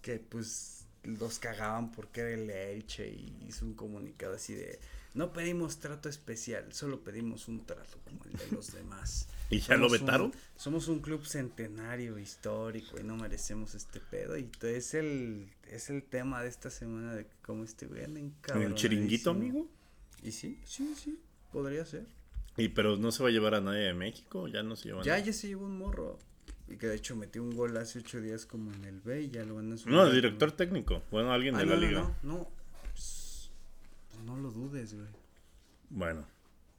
que pues los cagaban porque era el Elche y hizo un comunicado así de no pedimos trato especial, solo pedimos un trato como el de los demás. [LAUGHS] ¿Y ya lo Somos un- vetaron? somos un club centenario histórico y no merecemos este pedo y es el es el tema de esta semana de cómo este güey anda ¿En el chiringuito, amigo? Y sí, sí, sí, podría ser. Y pero no se va a llevar a nadie de México, ya no se lleva Ya, nadie. ya se llevó un morro. Y que de hecho metió un gol hace ocho días como en el B y ya lo van a subir. No, el director técnico. Bueno, alguien Ah, de no, la no, liga. No, no, no lo dudes, güey. Bueno,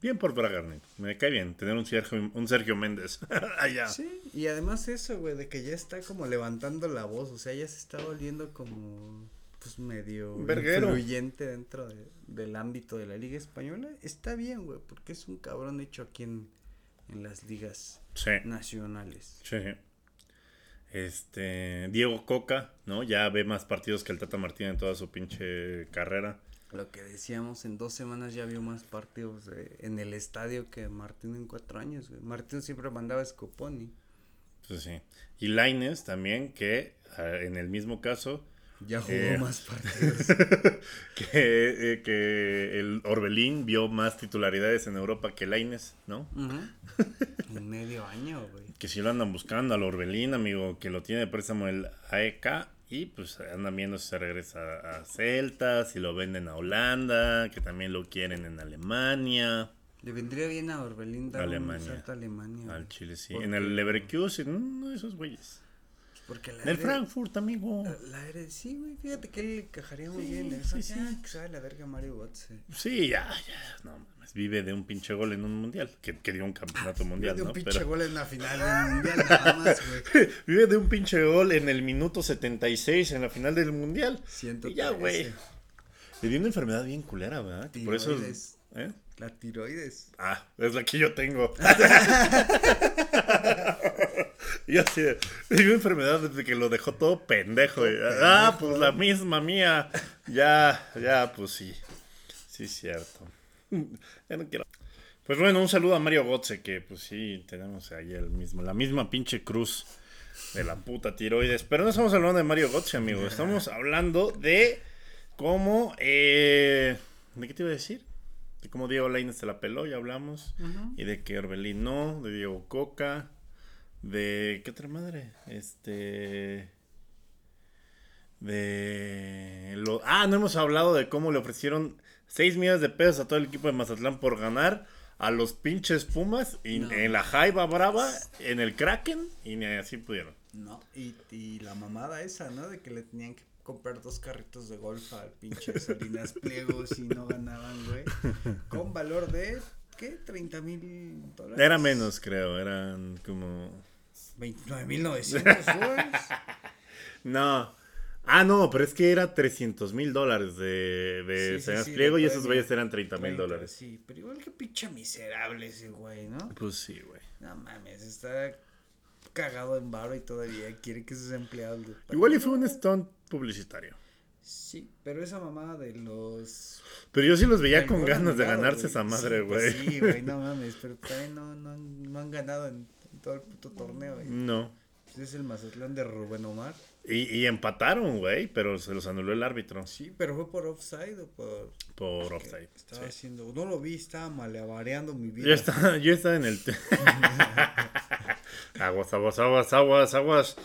bien por Bragarnik. Me cae bien tener un Sergio, un Sergio Méndez [LAUGHS] allá. Sí, y además eso, güey, de que ya está como levantando la voz, o sea, ya se está volviendo como, pues medio Verguero. influyente dentro de- del ámbito de la Liga Española. Está bien, güey, porque es un cabrón hecho aquí en, en las ligas Sí, nacionales. sí. Este, Diego Coca, ¿no? Ya ve más partidos que el Tata Martín en toda su pinche carrera. Lo que decíamos, en dos semanas ya vio más partidos en el estadio que Martín en cuatro años, güey. Martín siempre mandaba Scoponi. Pues sí. Y Laines también, que ah, en el mismo caso, Ya jugó Eh. más [LAUGHS] partidos. que, eh, que el Orbelín vio más titularidades en Europa que Laines, ¿no? Ujú. En medio año, güey. [LAUGHS] Que si lo andan buscando al Orbelín, amigo, que lo tiene de préstamo el AEK. Y pues andan viendo si se regresa a Celta, si lo venden a Holanda, que también lo quieren en Alemania. Le vendría bien a Orbelín dar Alemania. un salto a Alemania. Al. Chile, sí. En el Leverkusen, uno de esos güeyes. Porque la En el Ere- Frankfurt, amigo. La Ere- sí, güey, fíjate que él le encajaría muy Sí, bien. Eso sí. ya, que sabe la verga Mario Götze. Sí, ya, ya. No mames. Vive de un pinche gol en un mundial. Que, que dio un campeonato mundial, de un pinche Pero- gol en la final del [LAUGHS] mundial nada más, güey. [LAUGHS] Vive de un pinche gol en el minuto 76 en la final del mundial. Y ya, güey. 113. Le dio una enfermedad bien culera, ¿verdad? Que Por eso. ¿eh? La tiroides. Ah, es la que yo tengo. [LAUGHS] [LAUGHS] y así, de, enfermedad desde que lo dejó todo pendejo. y, ah, pues la misma mía. Ya, ya, pues sí. Sí, cierto. [LAUGHS] Ya no quiero. Pues bueno, un saludo a Mario Gotze, que pues sí, tenemos ahí el mismo, la misma pinche cruz de la puta tiroides. Pero no estamos hablando de Mario Gotze, amigo. Estamos hablando de cómo. Eh, ¿De qué te iba a decir? De cómo Diego Lainez se la peló, ya hablamos. Y de que Orbelín no, de Diego Coca. De. ¿Qué otra madre? Este. De. Lo, ah, no hemos hablado de cómo le ofrecieron 6 millones de pesos a todo el equipo de Mazatlán por ganar a los pinches Pumas y No. en la Jaiba Brava, en el Kraken, y ni así pudieron. No, y, y la mamada esa, ¿no? De que le tenían que comprar dos carritos de golf al pinche Salinas Pliegos y no ganaban, güey. Con valor de, ¿qué? 30 mil dólares. Era menos, creo, eran como. 29 mil 900 dólares. [LAUGHS] No. Ah, no, pero es que era 300 mil dólares de, de Sí, de Pliego y esos güeyes eran 30 mil 30, dólares. Sí, pero igual que pinche miserable ese güey, ¿no? Pues sí, güey. No mames, está cagado en barro y todavía quiere que sus empleados. Igual y fue un stunt publicitario. Sí, pero esa mamada de los Pero yo sí los veía con ganas de ganarse esa madre, Sí, güey. pues sí, güey, no [LAUGHS] mames, pero no, no, han- no han ganado en todo el puto torneo, güey. No. Pues es el Mazatlán de Rubén Omar. Y, y empataron, güey, pero se los anuló el árbitro Sí, pero fue por offside o por... por offside. Estaba sí. haciendo... No lo vi, estaba malabareando mi vida. Yo estaba, yo estaba en el... [LAUGHS] aguas, aguas, aguas, aguas, aguas.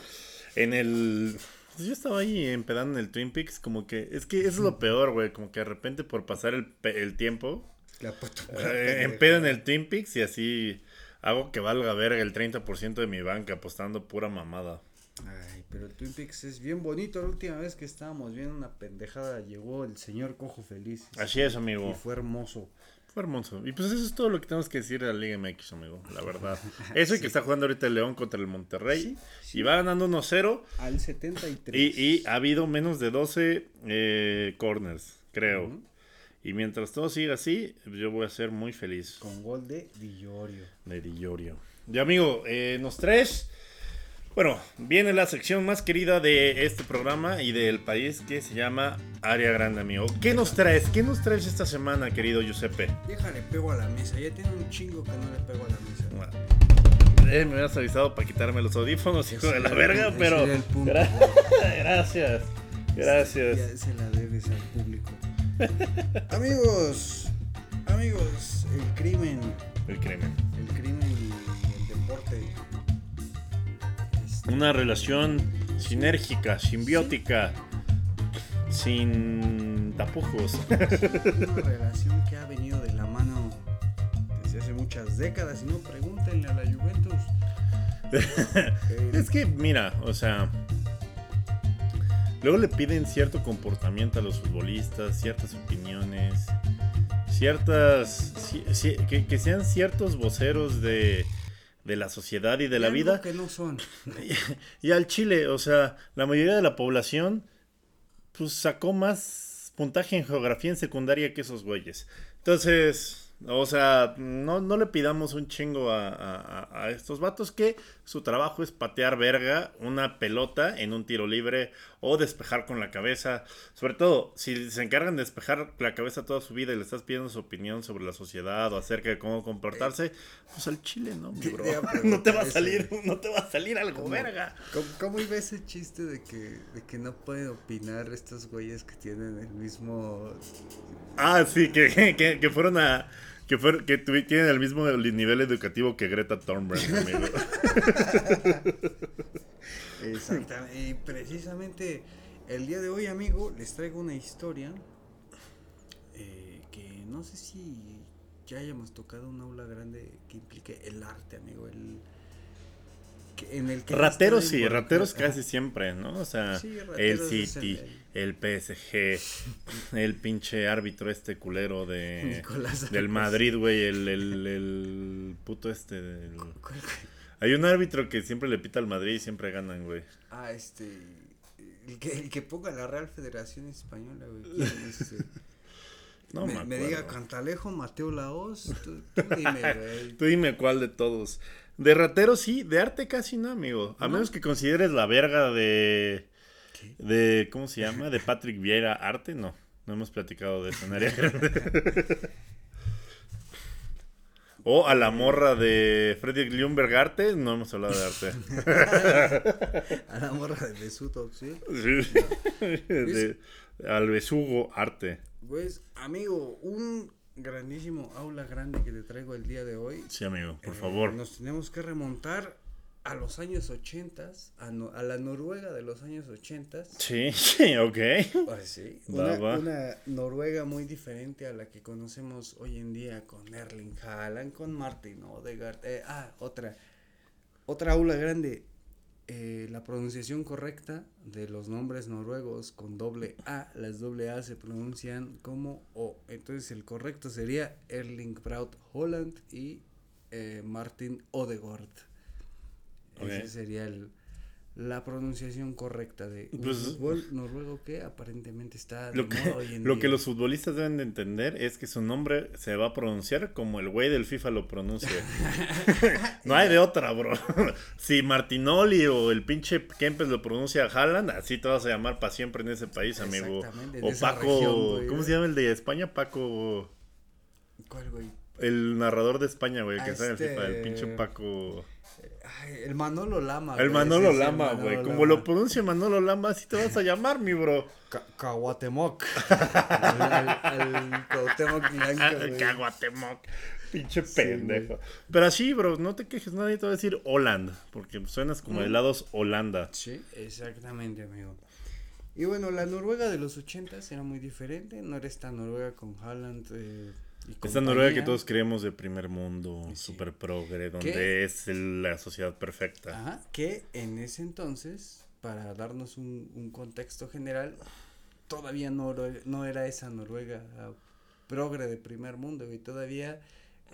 En el... pues Yo estaba ahí empedando en el Twin Peaks, como que... Es que eso es lo peor, güey, como que de repente por pasar el, el tiempo... La puta Eh, empedo en el Twin Peaks y así hago que valga verga el 30% de mi banca apostando pura mamada. Ay, pero Twin Peaks es bien bonito. La última vez que estábamos viendo una pendejada llegó el señor Cojo Feliz. Así es, Y amigo. fue hermoso. Fue hermoso. Y pues eso es todo lo que tenemos que decir de la Liga MX, amigo, la verdad. [LAUGHS] Eso y que está jugando ahorita el León contra el Monterrey. Y va ganando 1-0. Al 73. Y, y ha habido menos de 12 eh, corners, creo. Ujú. Y mientras todo siga así, yo voy a ser muy feliz Con gol de Dillorio. de Di Llorio. Y amigo, eh, nos traes. Bueno, viene la sección más querida de este programa y del país que se llama Área Grande, amigo. ¿Qué nos traes? ¿Qué nos traes esta semana, querido Giuseppe? Déjale, pego a la mesa. Ya tiene un chingo que no le pego a la mesa. Eh, me hubieras avisado para quitarme los audífonos, hijo de la verga, pero. punto, Gra-. [LAUGHS] Gracias. Gracias. Ya se la debes al público. [LAUGHS] amigos, amigos, el crimen, El crimen. el crimen y el deporte. Este, Una relación sinérgica, simbiótica, sin tapujos. [LAUGHS] una relación que ha venido de la mano desde hace muchas décadas. Y no pregúntenle a la Juventus. [LAUGHS] Es que, mira, o sea. Luego le piden cierto comportamiento a los futbolistas, ciertas opiniones, ciertas. ci- ci- que, que sean ciertos voceros de, de la sociedad y de la algo vida. que no son. [LAUGHS] Y al Chile, o sea, la mayoría de la población, pues sacó más puntaje en geografía en secundaria que esos güeyes. Entonces, O sea, no, no le pidamos un chingo a, a- a estos vatos que su trabajo es patear verga una pelota en un tiro libre o despejar con la cabeza. Sobre todo, si se encargan de despejar la cabeza toda su vida y le estás pidiendo su opinión sobre la sociedad o acerca de cómo comportarse, pues al chile, ¿no, mi bro? [LAUGHS] No te va a salir, no te va a salir algo ¿Cómo? verga. ¿Cómo, cómo iba ese chiste de que, de que no pueden opinar estos güeyes que tienen el mismo... Ah, sí, que, [LAUGHS] que, que fueron a. Que, fueron, que tuvi- tienen el mismo nivel educativo que Greta Thunberg, [LAUGHS] amigo. Exactamente. Y precisamente el día de hoy, amigo, les traigo una historia eh, que no sé si ya hayamos tocado un aula grande que implique el arte, amigo. El, en el que Rateros sí, rateros casi siempre, ¿no? O sea, Sí, el City, el- el PSG, el pinche árbitro este culero de Nicolás del. Madrid, güey, el, el, el puto este. del-. Hay un árbitro que siempre le pita al Madrid y siempre ganan, güey. Ah, este. El que, el que ponga la Real Federación Española, güey. ¿quién es ese? [LAUGHS] No me, me, me diga Cantalejo, Mateo Laos. Tú, tú dime, [LAUGHS] güey. Tú dime cuál de todos. De ratero sí, de arte casi no, amigo. A ¿No? menos que consideres la verga de. ¿Qué? de ¿Cómo se llama? De Patrick Vieira arte, no. No hemos platicado de eso en área grande. [LAUGHS] O a la morra de Fredrik Ljungberg arte, no hemos hablado de arte. [LAUGHS] A la morra de Besuto, ¿sí? Sí. [LAUGHS] De- al besugo arte. Pues, amigo, un grandísimo aula grande que te traigo el día de hoy. Sí, amigo, por Eh, favor. Nos tenemos que remontar a los años 80, a, no- a la Noruega de los años 80. Sí, [LAUGHS] sí, ok. Pues sí, Va, una, va. una Noruega muy diferente a la que conocemos hoy en día con Erling Haaland, con Martin Odegaard. eh, ah, otra, otra aula grande. Eh, la pronunciación correcta de los nombres noruegos con doble A, las doble A se pronuncian como O. Entonces el correcto sería Erling Braut Holland y eh, Martin Odegaard. Ese sería el, la pronunciación correcta de un Pues- fútbol noruego que aparentemente está de Lo que, moda hoy en lo que los futbolistas deben de entender es que su nombre se va a pronunciar como el güey del FIFA lo pronuncia. [LAUGHS] no hay de otra, bro. [LAUGHS] si Martinoli o el pinche Kempes lo pronuncia Haaland, así te vas a llamar para siempre en ese país, amigo. O Paco, región, güey. ¿cómo se llama el de España? Paco, ¿Cuál, güey? el narrador de España, güey, que en el FIFA, el este- pinche Paco. Ay, el Manolo Lama. El Manolo sí, Lama, güey. Como Lama. lo pronuncia Manolo Lama, así te vas a llamar, mi bro. Ca- Caguatemoc. [LAUGHS] Blanco, güey. Caguatemoc. Pinche pendejo. Pero así, bro, no te quejes, nadie te va a decir Holland, porque suenas como de helados Holanda. Sí, exactamente, amigo. Y bueno, la Noruega de los ochentas era muy diferente. No era esta Noruega con Haaland. Eh, Esta Noruega que todos creemos de primer mundo, Sí. super progre, donde ¿Qué? es el- la sociedad perfecta. Ajá, que en ese entonces, para darnos un, un contexto general, todavía no, no era esa Noruega ah, progre de primer mundo, y todavía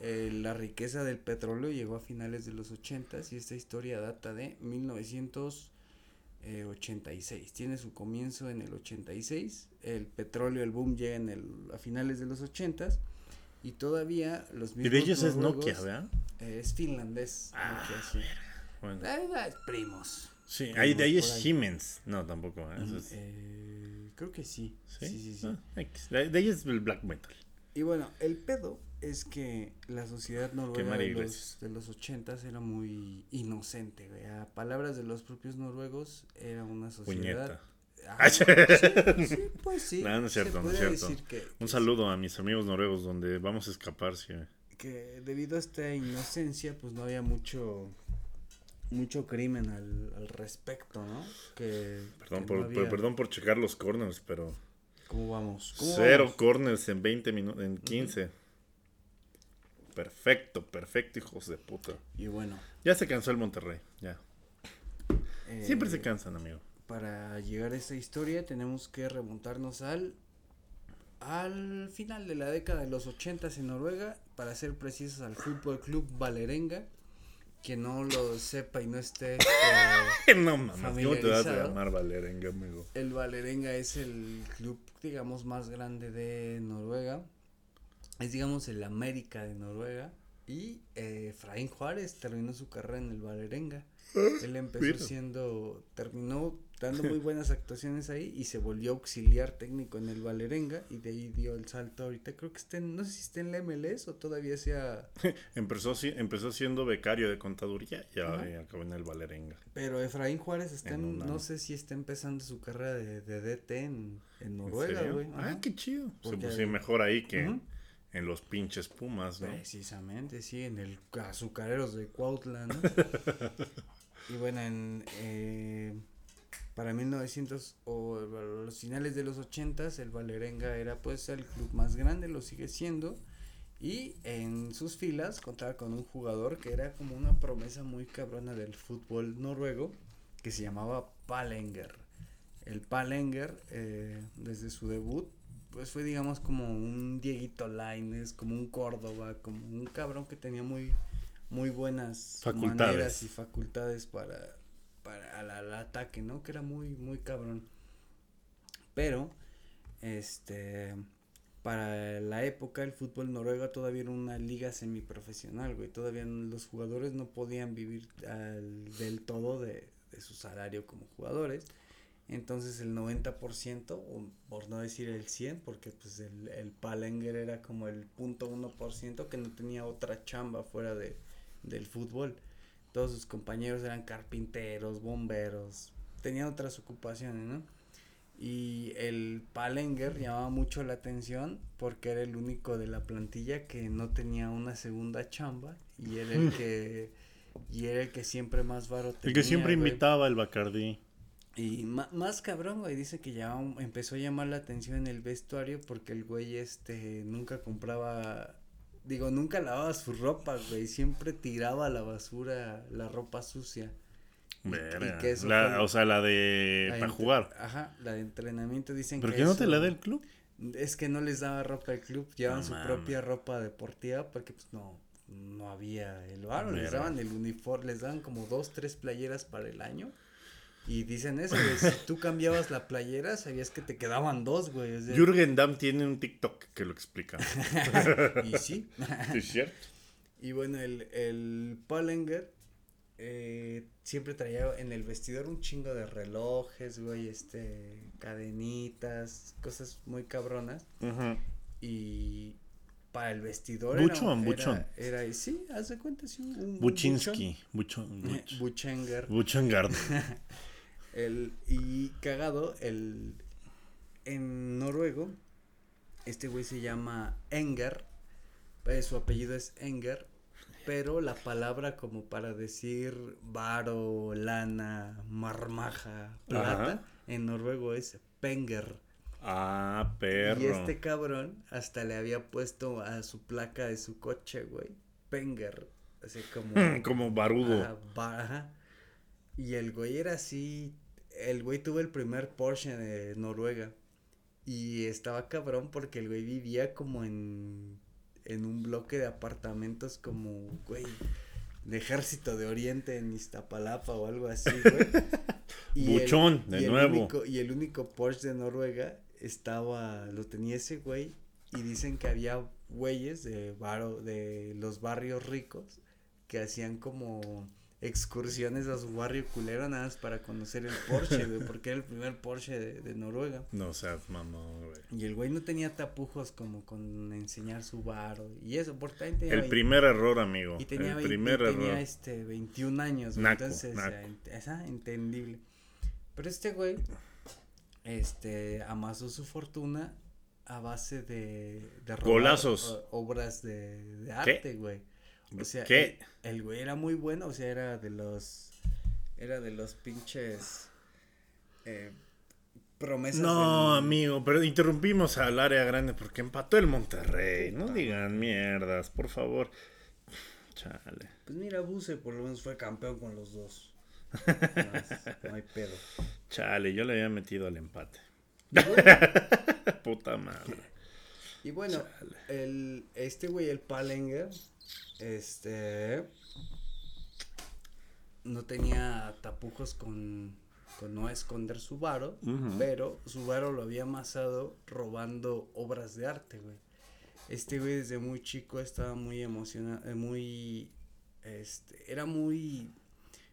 eh, la riqueza del petróleo llegó a finales de los 80 y esta historia data de 1986. Tiene su comienzo en el 86, el petróleo, el boom llega en el, a finales de los 80 y todavía los Y mismos de ellos es Nokia, ¿verdad? es finlandés. Ah, Nokia, sí. Bueno, Ah, primos. sí, primos ahí, de ahí es ahí. Siemens. No, tampoco. ¿eh? Es- Eh, creo que sí. ¿sí? Sí, sí, sí. Ah, de, ahí es el black metal. Y bueno, el pedo es que la sociedad noruega de los, de los ochentas era muy inocente, güey. A palabras de los propios noruegos, era una sociedad... Puñeta. Ah, sí, sí, pues sí. No, no es cierto, se no es podría cierto. decir que, Un saludo a mis amigos noruegos donde vamos a escapar, sí. que debido a esta inocencia pues no había mucho mucho crimen al, al respecto, ¿no? Que Perdón, que por, no por- había- perdón por checar los corners, pero ¿Cómo vamos? ¿Cómo cero vamos? corners en 20 minutos, en 15. Perfecto, perfecto, hijos de puta. Y bueno, Ya se cansó el Monterrey, ya. Siempre eh, se cansan, amigo. Para llegar a esta historia tenemos que remontarnos al al final de la década de los 80 en Noruega, para ser precisos al Fútbol Club Valerenga, que no lo sepa y no esté [LAUGHS] eh, no mames, ¿cómo te vas a llamar Valerenga, amigo? El Valerenga es el club, digamos, más grande de Noruega. es digamos el América de Noruega. Y eh, Efraín Juárez terminó su carrera en el Valerenga. Él empezó mira. siendo, terminó dando muy [LAUGHS] buenas actuaciones ahí y se volvió auxiliar técnico en el Valerenga y de ahí dio el salto ahorita. Creo que está en, no sé si está en la MLS o todavía sea, [LAUGHS] Empezó, empezó siendo becario de contaduría y ahora acabó en el Valerenga. pero Efraín Juárez está En en, una- no sé si está empezando su carrera de, de DT en, en ¿En Noruega, güey. Ah, qué chido. Se Porque- sí, mejor ahí que en los pinches Pumas, ¿no? Precisamente, sí, en el azucareros de Cuautla, ¿no? [LAUGHS] y bueno, en, eh, para 1900 o los finales de los 80 el Valerenga era pues el club más grande, lo sigue siendo. Y en sus filas contaba con un jugador que era como una promesa muy cabrona del fútbol noruego, que se llamaba Palenger. El Palenger, eh, desde su debut, pues fue digamos como un Dieguito Laines, como un Córdoba, como un cabrón que tenía muy, muy buenas Facultades. maneras y facultades para, para al, al ataque, ¿no? Que era muy, muy cabrón. Pero, este, para la época el fútbol noruego todavía era una liga semiprofesional, güey. Todavía los jugadores no podían vivir del todo de, de su salario como jugadores. Entonces el 90%, o por no decir el 100, porque pues el, el Palenger era como el punto uno por ciento que no tenía otra chamba fuera de, del fútbol. Todos sus compañeros eran carpinteros, bomberos, tenían otras ocupaciones, ¿no? Y el Palenger llamaba mucho la atención porque era el único de la plantilla que no tenía una segunda chamba y era el que y era el que siempre más varo tenía. El que siempre güey. invitaba el Bacardí. Y más cabrón, güey, dice que ya empezó a llamar la atención en el vestuario porque el güey este nunca compraba, digo, nunca lavaba su ropa, güey, siempre tiraba a la basura la ropa sucia. Y- y Verga. que eso La- fue- o sea, la de la para jugar. Ajá, la de entrenamiento dicen ¿Por que qué no te la da el club? Es que no les daba ropa al club, llevaban No su propia ropa deportiva porque pues no, no había el varo, les daban el uniforme, les daban como dos, tres playeras para el año. Y dicen eso, güey, si tú cambiabas la playera, sabías que te quedaban dos, güey. o sea, Jürgen Damm tiene un TikTok que lo explica. [LAUGHS] y sí. ¿Sí ¿Es cierto? Y bueno, el, el eh, siempre traía en el vestidor un chingo de relojes, güey, este, cadenitas, cosas muy cabronas. Y para el vestidor Buchón, era, buchón. Era, era- sí, haz de cuenta, sí, un, Buczynski. Buchon, buchón. Buch- [LAUGHS] Buchenger. Buchengard. [LAUGHS] El, y cagado, el, en noruego, este güey se llama Enger, eh, su apellido es Enger, pero la palabra como para decir varo, lana, marmaja, plata, Ajá. en noruego es Penger. Ah, perro. Y este cabrón hasta le había puesto a su placa de su coche, güey, Penger, así como... [LAUGHS] Como barudo. Ajá, ba- ajá. Y el güey era así. El güey tuvo el primer Porsche de Noruega. Y estaba cabrón porque el güey vivía como en. En un bloque de apartamentos como, güey. De ejército de Oriente en Iztapalapa o algo así, güey. [LAUGHS] Y el- Buchón, de y el nuevo. único- y el único Porsche de Noruega estaba. Lo tenía ese güey. Y dicen que había güeyes de, varo, de los barrios ricos que hacían como excursiones a su barrio culero nada más para conocer el Porsche, güey, [LAUGHS] porque era el primer Porsche de, de Noruega. No seas mamón, güey. Y el güey no tenía tapujos como con enseñar su varo y eso, también tenía El 20 primer error, amigo. y tenía, el 20 primer y tenía error. este 21 años, Naco, entonces naco. ent- esa, entendible. Pero este güey este amasó su fortuna a base de, de robar Golazos. o- obras de, de arte, güey. O sea, ¿Qué? El, el güey era muy bueno, o sea, era de los era de los pinches eh, promesas No, del- amigo, pero interrumpimos al área grande porque empató el Monterrey. No digan mierdas, por favor. Chale. Pues mira, Buse por lo menos fue campeón con los dos. No, no hay pedo. Chale, yo le había metido al empate. Bueno, [LAUGHS] Puta madre. y bueno, el, este güey, el Palenger, este, no tenía tapujos con, con no esconder su varo, pero su varo lo había amasado robando obras de arte, güey. Este güey desde muy chico estaba muy emocionado, muy, este, era muy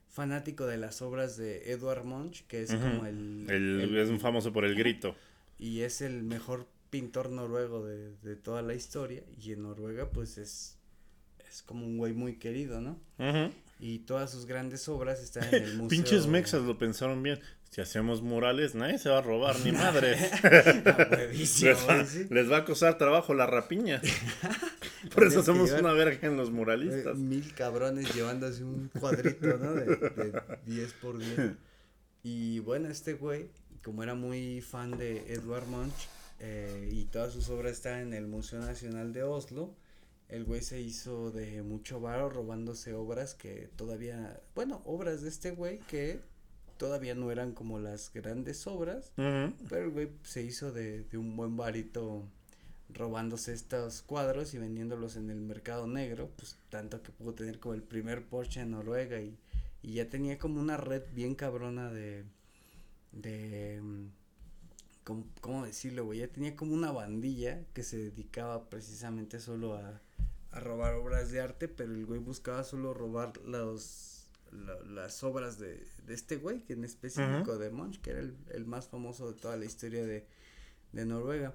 fanático de las obras de Edward Munch, que es como el, El- el- es un famoso por el grito. y es el mejor pintor noruego de, de toda la historia, y en Noruega pues es, es como un güey muy querido, ¿no? Ujú. Y todas sus grandes obras están en el [LAUGHS] museo. Pinches mexas lo pensaron bien. Si hacemos murales, nadie se va a robar, ni [LAUGHS] madres. [LAUGHS] Huevísimo, les, va, sí. les va a costar trabajo la rapiña. Por eso somos una verga en los Eh, muralistas. Mil cabrones llevándose un cuadrito, ¿no? De, de 10 por 10. Y bueno, este güey, como era muy fan de Edvard Munch eh, y todas sus obras están en el Museo Nacional de Oslo, el güey se hizo de mucho varo robándose obras que todavía, bueno, obras de este güey que todavía no eran como las grandes obras, pero el güey se hizo de, de un buen varito robándose estos cuadros y vendiéndolos en el mercado negro, pues tanto que pudo tener como el primer Porsche en Noruega y, y ya tenía como una red bien cabrona de, de, mm, ¿cómo, cómo decirlo, güey? Ya tenía como una bandilla que se dedicaba precisamente solo a, a robar obras de arte, pero el güey buscaba solo robar los, la- las obras de, de este güey, que en específico de Munch, que era el, el más famoso de toda la historia de, de Noruega.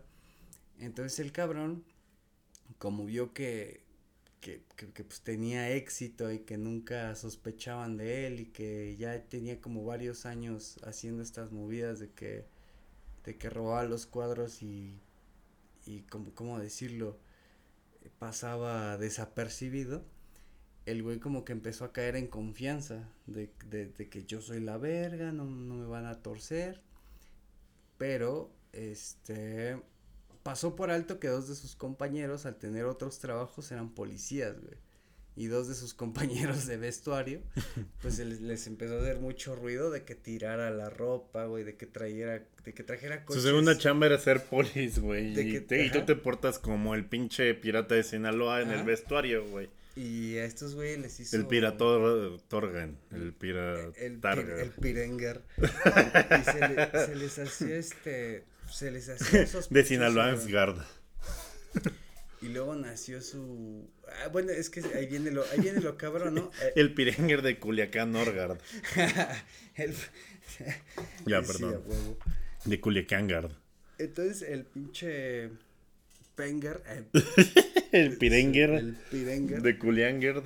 Entonces el cabrón, como vio que, que, que, que, pues tenía éxito y que nunca sospechaban de él y que ya tenía como varios años haciendo estas movidas de que, de que robaba los cuadros y, y como, ¿cómo decirlo? Pasaba desapercibido, el güey como que empezó a caer en confianza de, de, que yo soy la verga, no, no me van a torcer, pero este pasó por alto que dos de sus compañeros al tener otros trabajos eran policías, güey. Y dos de sus [LAUGHS] compañeros de vestuario, pues se les, les empezó a hacer mucho ruido de que tirara la ropa, güey, de que trajera, de que trajera Su segunda chamba era ser polis, güey. De Y, que- te- y tú te portas como el pinche pirata de Sinaloa en el vestuario, güey. Y a estos güeyes les hizo. El pirator Torgan. El el, piratarga. pir- el pirenger. [LAUGHS] y se, le- se les hacía este. Se les hacía De sospechoso, Sinaloa güey. Y luego nació su. Ah, bueno, es que ahí viene lo, ahí viene lo cabrón, ¿no? Eh, [LAUGHS] El Pirenger de Culiacán Orgard. [LAUGHS] el- Ya, [LAUGHS] perdón. De Culiacán Gard. Entonces el pinche. Penger. eh, El Pirenger El pirenger. de Culiangard.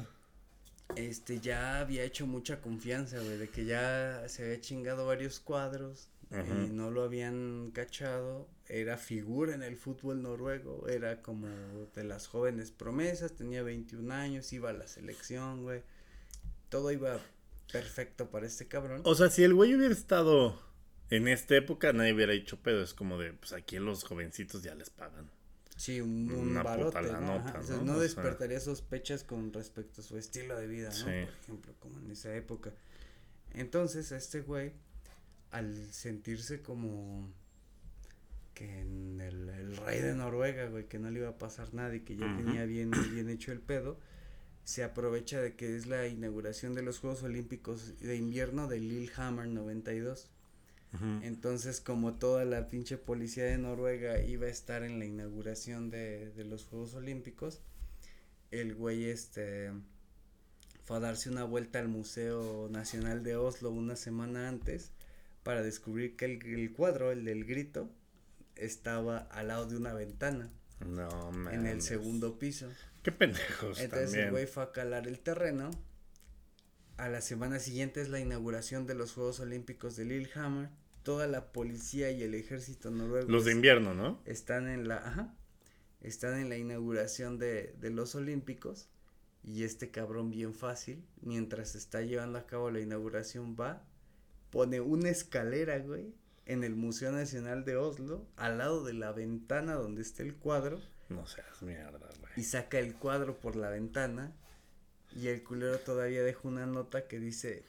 este ya había hecho mucha confianza, güey, de que ya se había chingado varios cuadros Ajá. y no lo habían cachado, era figura en el fútbol noruego, era como de las jóvenes promesas, tenía 21 años, iba a la selección, güey, todo iba perfecto para este cabrón. O sea, si el güey hubiera estado en esta época, nadie hubiera hecho pedo. Es como de, pues aquí los jovencitos ya les pagan. Sí, un, un Una barote, puta la ¿no? nota, o sea, ¿no? no O sea- despertaría sospechas con respecto a su estilo de vida, ¿no? Sí. Por ejemplo, como en esa época. Entonces, este güey, al sentirse como que en el, el rey de Noruega, güey, que no le iba a pasar nada y que ya tenía bien, bien hecho el pedo, se aprovecha de que es la inauguración de los Juegos Olímpicos de invierno de Lillehammer 92. Ujú. Entonces, como toda la pinche policía de Noruega iba a estar en la inauguración de, de los Juegos Olímpicos, el güey este fue a darse una vuelta al Museo Nacional de Oslo una semana antes para descubrir que el, el cuadro, el del grito, estaba al lado de una ventana No, man. en el segundo piso. Qué pendejos Entonces el güey fue a calar el terreno. A la semana siguiente es la inauguración de los Juegos Olímpicos de Lillehammer. Toda la policía y el ejército noruego Los de invierno, ¿no? están en la, ajá, están en la inauguración de, de los Olímpicos. Y este cabrón bien fácil, mientras está llevando a cabo la inauguración, va, pone una escalera, güey, en el Museo Nacional de Oslo, al lado de la ventana donde está el cuadro No seas mierda, güey. y saca el cuadro por la ventana y el culero todavía deja una nota que dice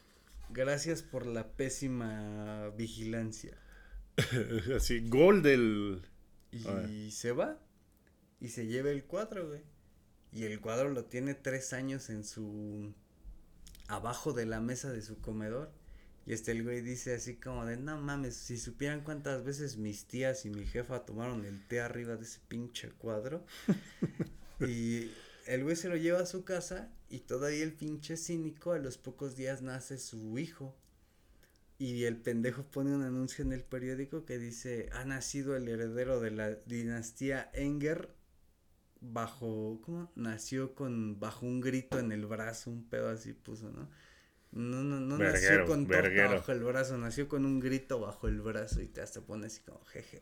gracias por la pésima vigilancia [LAUGHS] Así, gol del. y se va y se lleva el cuadro güey y el cuadro lo tiene tres años en su abajo de la mesa de su comedor Y este el güey dice así como de, no mames, si supieran cuántas veces mis tías y mi jefa tomaron el té arriba de ese pinche cuadro. [LAUGHS] y el güey se lo lleva a su casa y todavía el pinche cínico a los pocos días nace su hijo. Y el pendejo pone un anuncio en el periódico que dice, ha nacido el heredero de la dinastía Enger bajo, ¿cómo? Nació con, bajo un grito en el brazo, un pedo así puso, ¿no? No, no, no nació con torta verguero. bajo el brazo, nació con un grito bajo el brazo y te hasta pone así como jeje.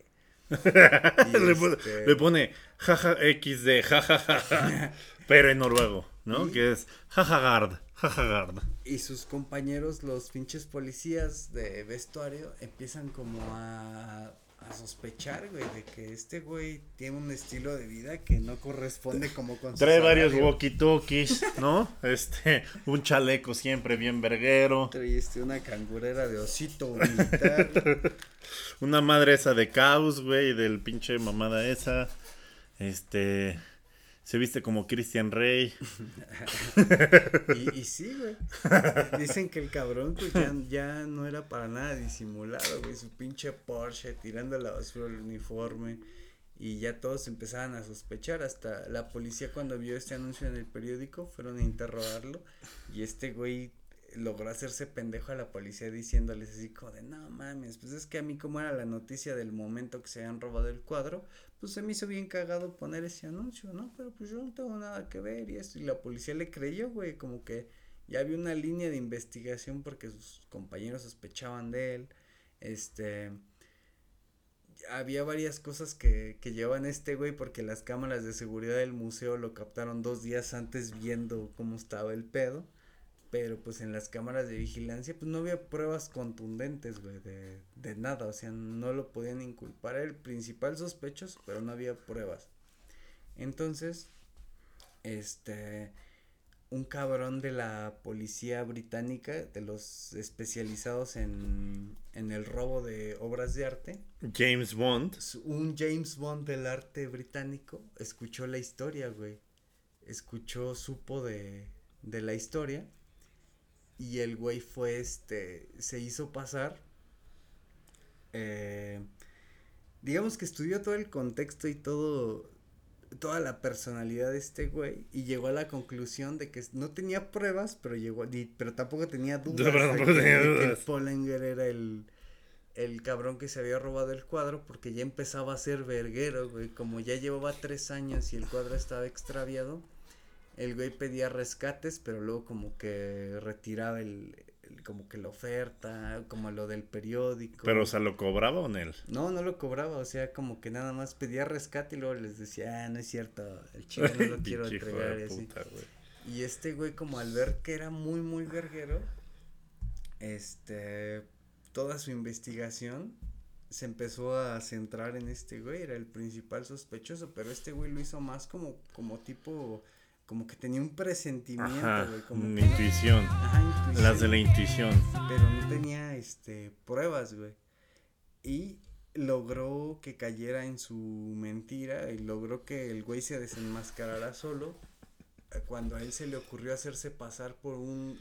[LAUGHS] Le, pone, este- le pone jaja XD, jajaja, [LAUGHS] pero en noruego, ¿no? Y- Que es jajagard, jajagard. Y sus compañeros, los pinches policías de vestuario, empiezan como a, a sospechar, güey, de que este güey tiene un estilo de vida que no corresponde como con su Trae varios walkie-talkies, ¿no? Este, [LAUGHS] un chaleco siempre bien verguero. Trae este, una cangurera de osito militar. [LAUGHS] Una madre esa de caos, güey, del pinche mamada esa. Este, se viste como Christian Rey. y, sí, güey. Dicen que el cabrón, pues ya, ya no era para nada disimulado, güey. Su pinche Porsche tirando la basura el uniforme. Y ya todos empezaban a sospechar. Hasta la policía, cuando vio este anuncio en el periódico, fueron a interrogarlo. Y este güey logró hacerse pendejo a la policía diciéndoles así como de no mames, pues es que a mí como era la noticia del momento que se habían robado el cuadro, pues se me hizo bien cagado poner ese anuncio, ¿no? Pero pues yo no tengo nada que ver y esto, y la policía le creyó, güey, como que ya había una línea de investigación porque sus compañeros sospechaban de él, este, había varias cosas que, que llevaban este güey porque las cámaras de seguridad del museo lo captaron dos días antes viendo cómo estaba el pedo. Pero pues en las cámaras de vigilancia pues no había pruebas contundentes, güey, de, de nada, o sea, no lo podían inculpar, era el principal sospechoso, pero no había pruebas. Entonces, este, un cabrón de la policía británica, de los especializados en, en el robo de obras de arte, James Bond. un James Bond del arte británico escuchó la historia, güey. Escuchó, supo de, de la historia. Y el güey fue, este, se hizo pasar. eh, digamos que estudió todo el contexto y todo, toda la personalidad de este güey. Y llegó a la conclusión de que no tenía pruebas, pero llegó, pero tampoco tenía dudas. pero de tampoco que- tenía de que el dudas. Pollinger era el, el cabrón que se había robado el cuadro porque ya empezaba a ser verguero, güey. Como ya llevaba tres años y el cuadro estaba extraviado, el güey pedía rescates, pero luego como que retiraba el, el- como que la oferta, como lo del periódico. Pero, o sea, ¿lo cobraba o en él? No, no lo cobraba, o sea, como que nada más pedía rescate y luego les decía, ah, no es cierto, el chico no lo [LAUGHS] quiero entregar y así. puta. Y este güey, como al ver que era muy, muy verguero, este, toda su investigación se empezó a centrar en este güey, era el principal sospechoso, pero este güey lo hizo más como, como tipo, como que tenía un presentimiento, Ajá, güey, como una que intuición. Ajá, intuición Las de la intuición. pero no tenía este pruebas, güey. Y logró que cayera en su mentira y logró que el güey se desenmascarara solo eh, cuando a él se le ocurrió hacerse pasar por un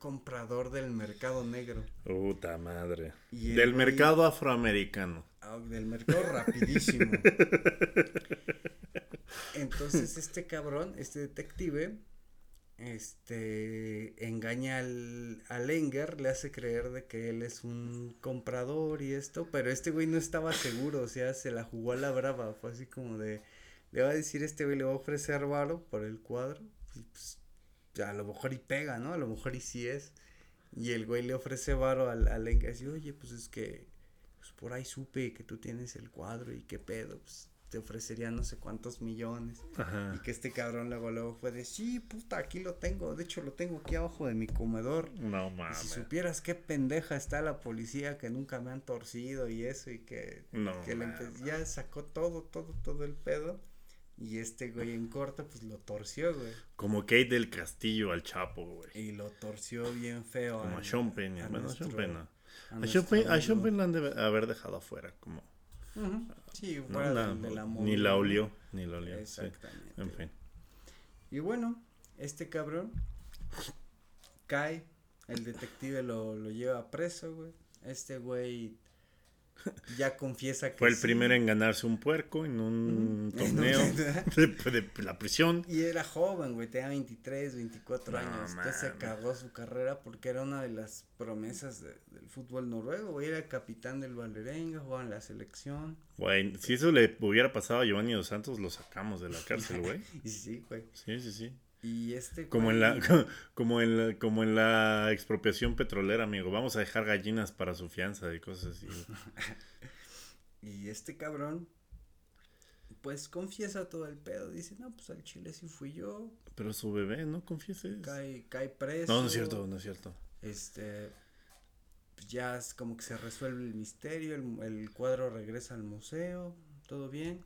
comprador del mercado negro. Puta madre. Y Del güey- mercado afroamericano. Ah, del mercado rapidísimo. [LAUGHS] Entonces este cabrón, este detective, este engaña al, al Enger, le hace creer de que él es un comprador y esto, pero este güey no estaba seguro, o sea, se la jugó a la brava, fue así como de, le va a decir este güey, le va a ofrecer varo por el cuadro, y pues a lo mejor y pega, ¿no? A lo mejor y sí es. Y el güey le ofrece varo al, al Enger, así, oye, pues es que pues por ahí supe que tú tienes el cuadro y qué pedo, pues te ofrecería no sé cuántos millones. Y Ajá. que este cabrón luego, luego fue de, sí, puta, aquí lo tengo, de hecho lo tengo aquí abajo de mi comedor. No Y si mames. supieras qué pendeja está la policía que nunca me han torcido y eso y que, No que le mames. ya sacó todo, todo, todo el pedo. Y este güey en corto pues lo torció, güey. Como Kate del Castillo al Chapo, güey. Y lo torció bien feo. Como a al- Sean Penn. a a Sean nuestro- a A Sean Penn, a Sean. Penn lo han de haber dejado afuera. Como, Ujú, Sí, ¿no? fuera La- del- de la ni la olió. Ni la olió. sí. Exactamente. En fin. Y bueno, este cabrón cae El detective lo, lo lleva preso, güey. Este güey ya confiesa que Fue el sí. primero en ganarse un puerco en un torneo [LAUGHS] de, de la prisión. Y era joven, güey, tenía 23, 24 No, años. Entonces se acabó su carrera porque era una de las promesas de- del fútbol noruego, güey. Era capitán del Valerenga, jugaba en la selección. Güey, si eso le hubiera pasado a Giovanni Dos Santos, lo sacamos de la cárcel, güey. [LAUGHS] Y sí, güey. Sí, sí, sí. Y este. Como en la, [LAUGHS] como en la, como en la expropiación petrolera, amigo. Vamos a dejar gallinas para su fianza y cosas así. [LAUGHS] Y este cabrón, pues confiesa todo el pedo. Dice, no, pues al chile sí fui yo. Pero su bebé, ¿no confieses? Cae, cae preso. No, no es cierto, no es cierto. Este. ya es como que se resuelve el misterio. El, el cuadro regresa al museo. Todo bien.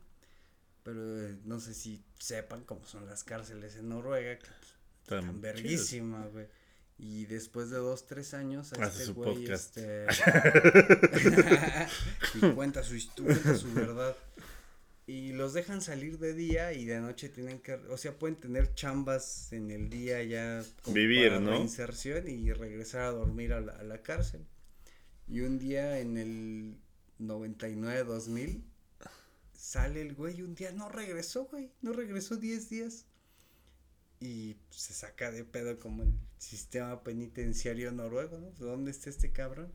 Pero eh, no sé si sepan cómo son las cárceles en Noruega. Que pues, chidas. verguísima, güey. Y después de dos, tres años, a Hace este güey, podcast. este... [LAUGHS] y cuenta su historia, su verdad. Y los dejan salir de día y de noche tienen que, o sea, pueden tener chambas en el día ya como Vivir, para ¿no? reinserción y regresar a dormir a la, a la cárcel. Y un día en el 99-2000 sale el güey un día no regresó, güey, no regresó 10 días. Y se saca de pedo como el sistema penitenciario noruego, ¿no? ¿Dónde está este cabrón?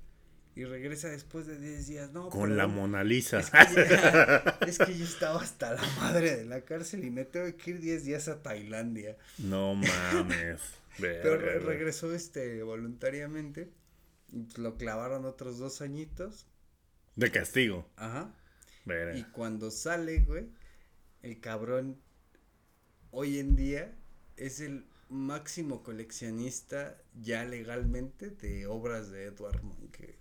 Y regresa después de 10 días, no. Con la Mona Lisa. Es que, ya- [LAUGHS] es que yo estaba hasta la madre de la cárcel y me tengo que ir 10 días a Tailandia. No mames. [LAUGHS] Pero re- regresó este voluntariamente. Y pues lo clavaron otros dos añitos. De castigo. Ajá. Y cuando sale, güey, el cabrón hoy en día es el máximo coleccionista ya legalmente de obras de Edward güey.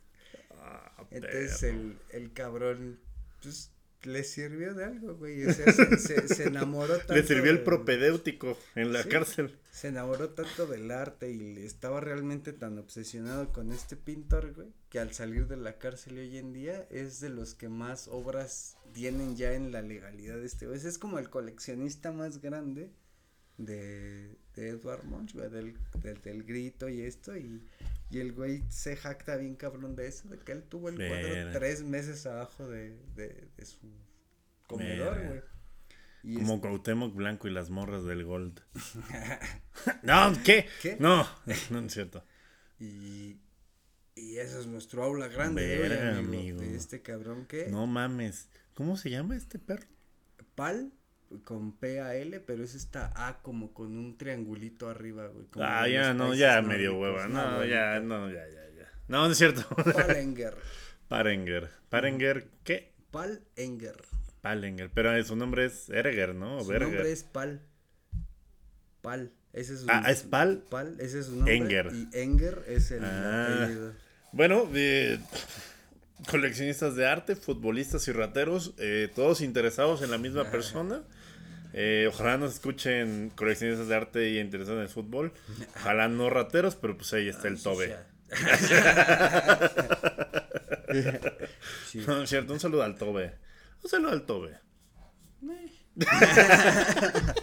Ah, Entonces el, el cabrón, pues, le sirvió de algo, güey. O sea, se, se, se enamoró tanto. [LAUGHS] Le sirvió el propedéutico en la Sí. cárcel. Se enamoró tanto del arte y estaba realmente tan obsesionado con este pintor, güey, que al salir de la cárcel hoy en día es de los que más obras tienen ya en la legalidad de este güey. Es como el coleccionista más grande de, de Edward Munch, güey, del, del, del grito y esto, y, y el güey se jacta bien cabrón de eso, de que él tuvo el cuadro tres meses abajo de, de, de su comedor, güey. Y Como Cuauhtémoc Blanco y las morras del Gold. [LAUGHS] no, ¿qué? ¿Qué? No, no es cierto. [LAUGHS] Y, y eso es nuestro aula grande, amigo, amigo. De este cabrón que. No mames. ¿Cómo se llama este perro? Pal con P-A-L, pero es esta A como con un triangulito arriba, güey. como Ah, ya, no, ya medio hueva. No, ya, no, ya, ya, ya. No, no es cierto. Palenger. [LAUGHS] Parenger. Parenger, ¿qué? Pal Enger. Palenger. Pero su nombre es Erger, ¿no? O Su Berger. nombre es Pal. Pal. Ese es su Ah, ¿es Pal? Pal, ese es su nombre. Enger. Y Enger es el Ah. Bueno, eh, [LAUGHS] coleccionistas de arte, futbolistas y rateros, eh, todos interesados en la misma persona. Eh, ojalá nos escuchen coleccionistas de arte y interesados en el fútbol. [LAUGHS] Ojalá no rateros, pero pues ahí está el tobe. Sí. [LAUGHS] No, es cierto, un saludo al tobe. Un saludo al tobe. [LAUGHS]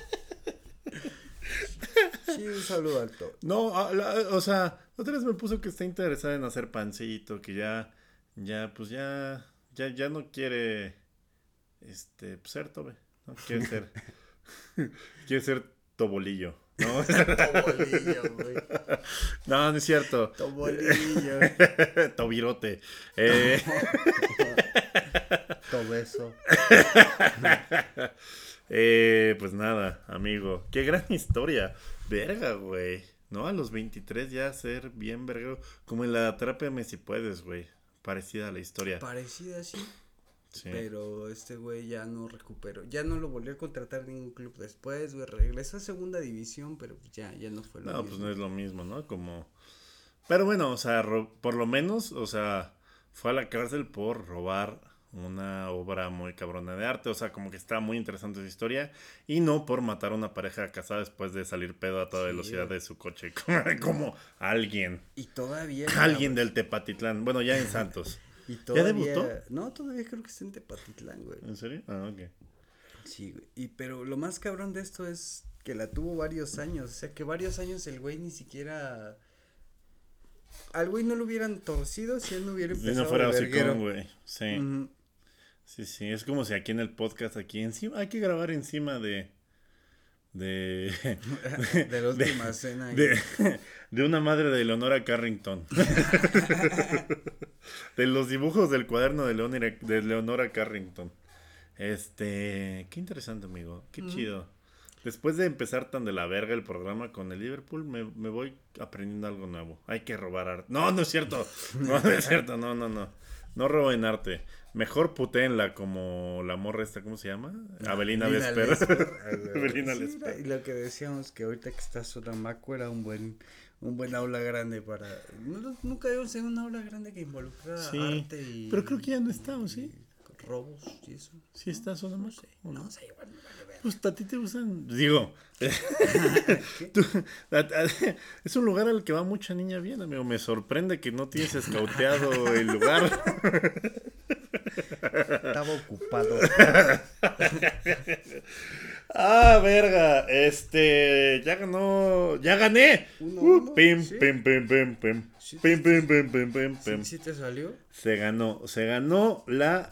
Sí, un saludo alto. No, a- la- o sea, otra vez me puso que está interesada en hacer pancito, que ya, ya, pues ya, ya, ya no quiere, este, pues, ser tobe, no quiere ser, [LAUGHS] quiere ser tobolillo, ¿no? [LAUGHS] Tobolillo, güey. no, no es cierto, Tobolillo. [LAUGHS] tobirote, eh, Tobeso. eh, pues nada, amigo, qué gran historia, verga, güey, ¿no? A los 23 ya ser bien verga, como en la Atrápame si puedes, güey, parecida a la historia. Parecida así. Sí. Pero este güey ya no recuperó. Ya no lo volvió a contratar ningún club después, güey. Regresó a segunda división, pero ya, ya no fue lo No, pues mismo. no es lo mismo, ¿no? Como... Pero bueno, o sea, por lo menos, o sea, fue a la cárcel por robar una obra muy cabrona de arte, o sea, como que está muy interesante su historia, y no por matar a una pareja casada después de salir pedo a toda Sí, velocidad de su coche, [LAUGHS] como, como alguien, Y todavía. alguien del Tepatitlán, bueno, ya en Santos. Y todavía... debutó? No, todavía creo que está en Tepatitlán, güey. ¿En serio? Ah, ok. Sí, güey. Y pero lo más cabrón de esto es que la tuvo varios años. O sea, que varios años el güey ni siquiera al güey no lo hubieran torcido si él no hubiera Si empezado no fuera hocicón, güey. Sí. Ujú. Sí, sí. Es como si aquí en el podcast, aquí encima, hay que grabar encima de. De. [LAUGHS] De la última cena. de una madre de Leonora Carrington. [LAUGHS] de los dibujos del cuaderno de Leonora, de Leonora Carrington. Este, qué interesante, amigo. Qué chido. Después de empezar tan de la verga el programa con el Liverpool, me, me voy aprendiendo algo nuevo. Hay que robar arte. No, no es cierto. No, no es cierto. No, no, no. No roben arte. Mejor putéenla como la morra esta, ¿cómo se llama? Avelina Avelina Vesper. Lesper. Ah, güey. Avelina [LAUGHS] Sí, Lesper. Y lo que decíamos que ahorita que está Sonamaco era un buen un buen aula grande para no- nunca habíamos tenido un aula grande que involucrara Sí, arte y pero creo que ya no está, ¿o sí? robos y eso. ¿Sí está Sonamaco? ¿O No sé, igual. Pues a ti te gustan. Digo. [LAUGHS] tú- a- a- es un lugar al que va mucha niña bien, amigo. Me sorprende que no tienes escauteado el lugar. Estaba ocupado. Ah, verga. Este. Ya ganó. ¡Ya gané! Uno, Uh, uno, pim, sí. pim, pim, pim, pim. Sí, Pim, pim, pim, pim, pim, ¿Sí, pim. sí te salió? Se ganó. Se ganó la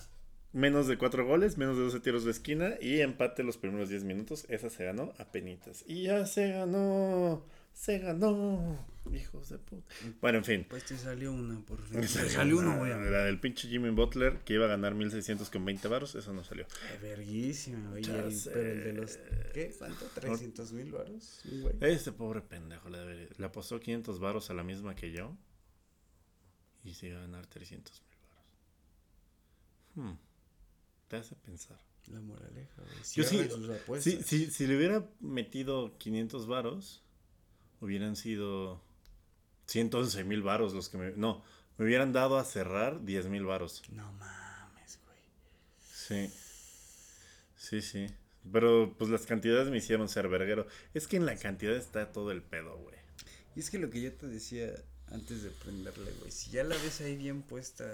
menos de cuatro goles, menos de 12 tiros de esquina y empate los primeros 10 minutos. Esa se ganó a penitas. Y ya se ganó. Se ganó. Hijos de puta. Bueno, en fin. Pues te salió una por fin. Te salió salió una, uno, güey. La del pinche Jimmy Butler que iba a ganar 1600 con 20 varos. Eso no salió. Verguísima, sé. pero el de los, ¿qué? ¿Cuánto? ¿300 mil varos? Güey. Este pobre pendejo le, debe- le apostó 500 varos a la misma que yo. Y se iba a ganar 300 mil varos. Hmm. Te hace pensar. La moraleja, güey. Yo sí, sus si le hubiera metido 500 varos, hubieran sido 111 mil varos los que me... No, me hubieran dado a cerrar 10 mil varos. No mames, güey. Sí. Sí, sí. Pero pues las cantidades me hicieron ser verguero. Es que en la cantidad está todo el pedo, güey. Y es que lo que yo te decía antes de prenderle, güey, si ya la ves ahí bien puesta,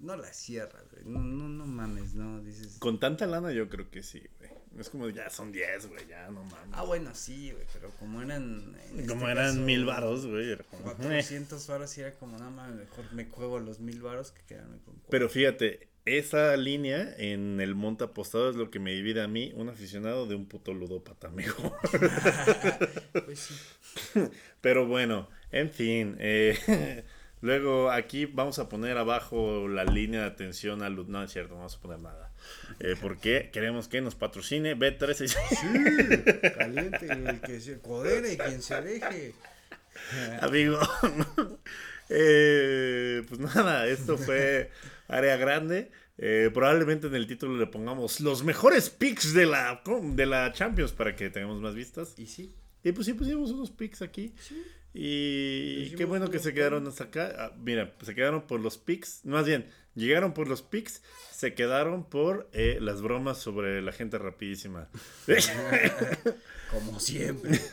no la cierras, güey. No, no, no mames, no, dices. Con tanta lana yo creo que sí, güey. Es como ya son 10, güey, ya no mames. Ah, bueno, sí, güey, pero como eran. en como este eran caso, mil varos, güey. era como, eh. 400 varos y era como, no mames, mejor me juego los mil varos que quedarme con cuatro. Pero fíjate, esa línea en el monte apostado es lo que me divide a mí, un aficionado, de un puto ludópata, amigo. [LAUGHS] Pues sí. [LAUGHS] Pero bueno, en fin. eh, [LAUGHS] luego aquí vamos a poner abajo la línea de atención al... No, es cierto, no vamos a poner nada. Eh, porque queremos que nos patrocine B365. Caliente, el que se codere quien se. Amigo. Eh, pues nada, esto fue área grande. Eh, probablemente en el título le pongamos los mejores picks de la, de la Champions para que tengamos más vistas. Y sí, Y pues sí pusimos unos picks aquí. Y qué bueno que se quedaron hasta acá. Ah, mira, se quedaron por los picks. Más bien, llegaron por los picks, se quedaron por eh, las bromas sobre la gente rapidísima. [LAUGHS] como siempre. [LAUGHS]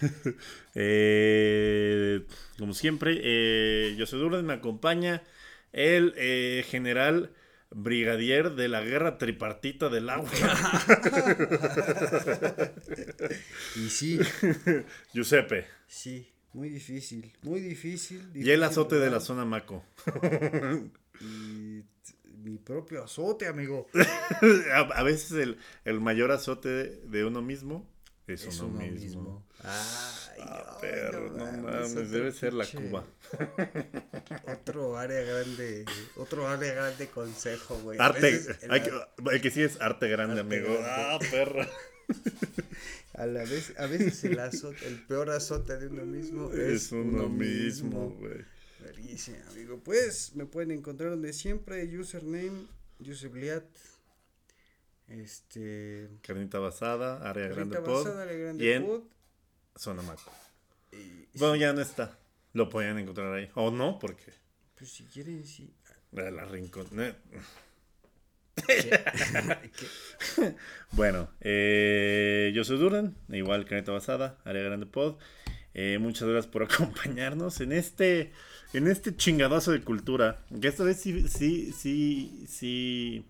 Eh, como siempre, eh, yo soy Durden, me acompaña el eh, general brigadier de la guerra tripartita del agua, [LAUGHS] Y sí, [LAUGHS] Giuseppe. sí, muy difícil, muy difícil. Y el azote de la zona Maco. [LAUGHS] Y mi propio azote, amigo. a, a veces el, el mayor azote de uno mismo es, Es uno, uno mismo. mismo. Ay, Ah, perro, no mames, debe ser la Cuba. Otro área grande, otro área grande consejo, güey. A Arte, veces en hay que, el que sí es arte grande, Arte amigo. grande. Ah, perro. [LAUGHS] A la vez, a veces el azote, el peor azote de uno mismo es, Es uno mismo, güey. Verguísima, amigo. Pues me pueden encontrar donde siempre, username, Yusebliat, este, Carnita basada, área grande pod. Área grande y en pod, zona Maco. y- Bueno, ya no está. Lo podían encontrar ahí. O no, porque Pues si quieren, sí. la rincón. [LAUGHS] Bueno, eh, yo soy Duran, igual Caneta Basada, Área Grande Pod. Eh, muchas gracias por [LAUGHS] acompañarnos en este, en este chingadazo de cultura. Que esta vez sí, sí, sí, sí,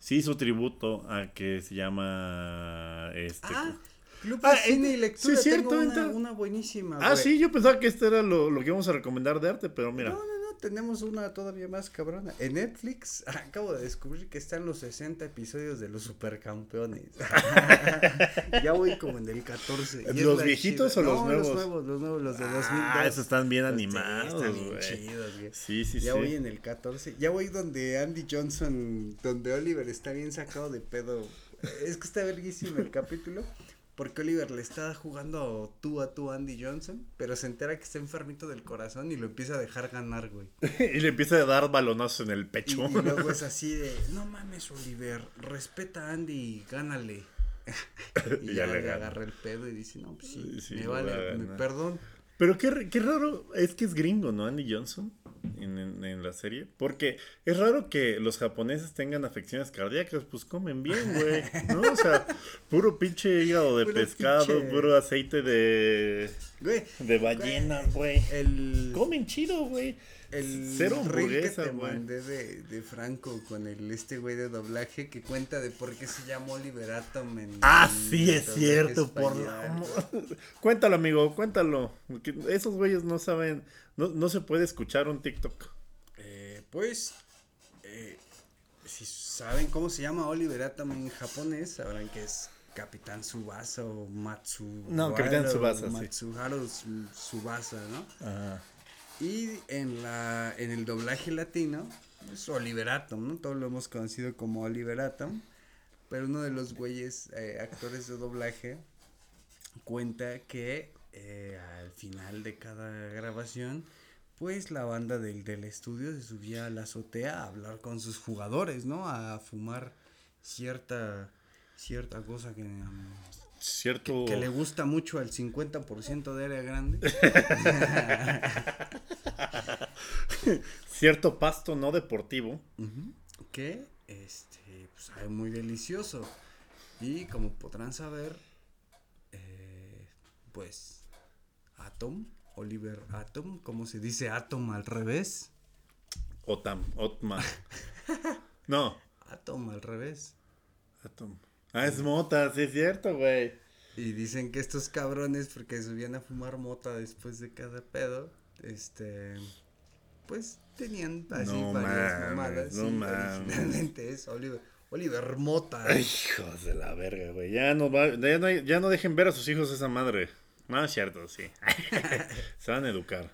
sí hizo tributo a que se llama este. Ah, Club Ah, de Cine y Lectura. sí, cierto, tengo una, una buenísima. Ah, sí, yo pensaba que este era lo, lo que íbamos a recomendar de arte, pero mira. No, no, no, tenemos una todavía más cabrona. En Netflix [LAUGHS] acabo de descubrir que están los 60 episodios de los supercampeones. [LAUGHS] ya voy como en el 14. y es ¿Los viejitos o los nuevos? Los nuevos, los nuevos, los de 2002. Ah, esos están bien Los- sí, animados, Están bien chidos, güey. Sí, sí, ya sí. voy en el 14. Ya voy donde Andy Johnson, donde Oliver está bien sacado de pedo. Es que está verguísimo el capítulo. Porque Oliver le está jugando tú a tú a Andy Johnson, pero se entera que está enfermito del corazón y lo empieza a dejar ganar, güey. [LAUGHS] y le empieza a dar balonazos en el pecho. y luego [LAUGHS] es así de, no mames, Oliver, respeta a Andy y gánale. [LAUGHS] y ya, ya le le gana. agarra el pedo y dice, no, pues sí, Sí, me vale, me- perdón. Pero qué, qué raro, es que es gringo, ¿no? Andy Johnson en, en- en la serie. Porque es raro que los japoneses tengan afecciones cardíacas, pues comen bien, güey. ¿No? O sea, puro pinche hígado de Puro pescado, pinche- puro aceite de, Güey, de ballena, güey. el, Comen chido, güey. el Cero reel que hamburguesa, te güey. mandé de, de Franco con el este güey de doblaje que cuenta de por qué se llama Oliver Atom en Ah, en sí, es cierto, por güey. [LAUGHS] Cuéntalo, amigo, cuéntalo. Esos güeyes no saben, no, no se puede escuchar un TikTok. Eh, pues, eh, si saben cómo se llama Oliver Atom en japonés, sabrán que es Capitán Tsubasa o Matsu. No, Capitán Tsubasa, sí. Matsuharu Tsu- Tsubasa, ¿no? Ajá. Y en la en el doblaje latino es Oliver Atom, ¿no? Todos lo hemos conocido como Oliver Atom. Pero uno de los güeyes, eh, actores de doblaje, cuenta que eh, al final de cada grabación, pues la banda del, del estudio se subía a la azotea a hablar con sus jugadores, ¿no? A fumar cierta cierta cosa que, um, Cierto. que le gusta mucho al 50% de área grande. [LAUGHS] Cierto pasto no deportivo. Que este pues sabe muy delicioso y como podrán saber eh, pues Atom Oliver Atom como se dice Atom al revés Otam, Otma. [LAUGHS] No, Atom al revés Atom. Ah, es mota, sí es cierto, güey. y dicen que estos cabrones porque subían a fumar mota después de cada pedo este pues tenían así No varias mames, mamadas no mames. originalmente es Oliver Oliver Mota Ay, hijos de la verga, güey. Ya no, va, ya, no, ya no dejen ver a sus hijos esa madre. No, es cierto, sí. [LAUGHS] Se van a educar.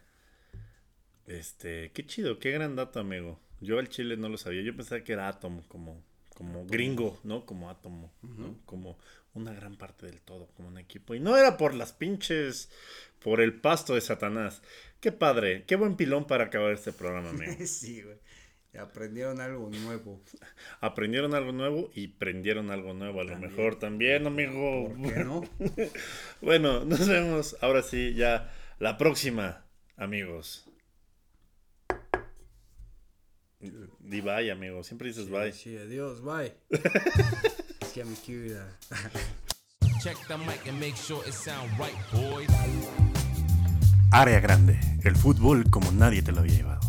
Este, qué chido, qué gran dato, amigo. Yo al chile no lo sabía. Yo pensaba que era átomo, como, como gringo, ¿no? Como átomo, ¿no? Como una gran parte del todo, como un equipo. Y no era por las pinches, por el pasto de Satanás. Qué padre, qué buen pilón para acabar este programa, amigo. [LAUGHS] sí güey aprendieron algo nuevo [LAUGHS] Aprendieron algo nuevo y prendieron algo nuevo. A lo mejor también, amigo. ¿Por qué no? [LAUGHS] Bueno, nos vemos ahora sí, ya la próxima, amigos. Di bye, amigo. Siempre dices bye. Sí, adiós, bye. [LAUGHS] es que ya me quiero ir a... Check the mic and make sure it sound right, boys. Área grande. El fútbol como nadie te lo había llevado.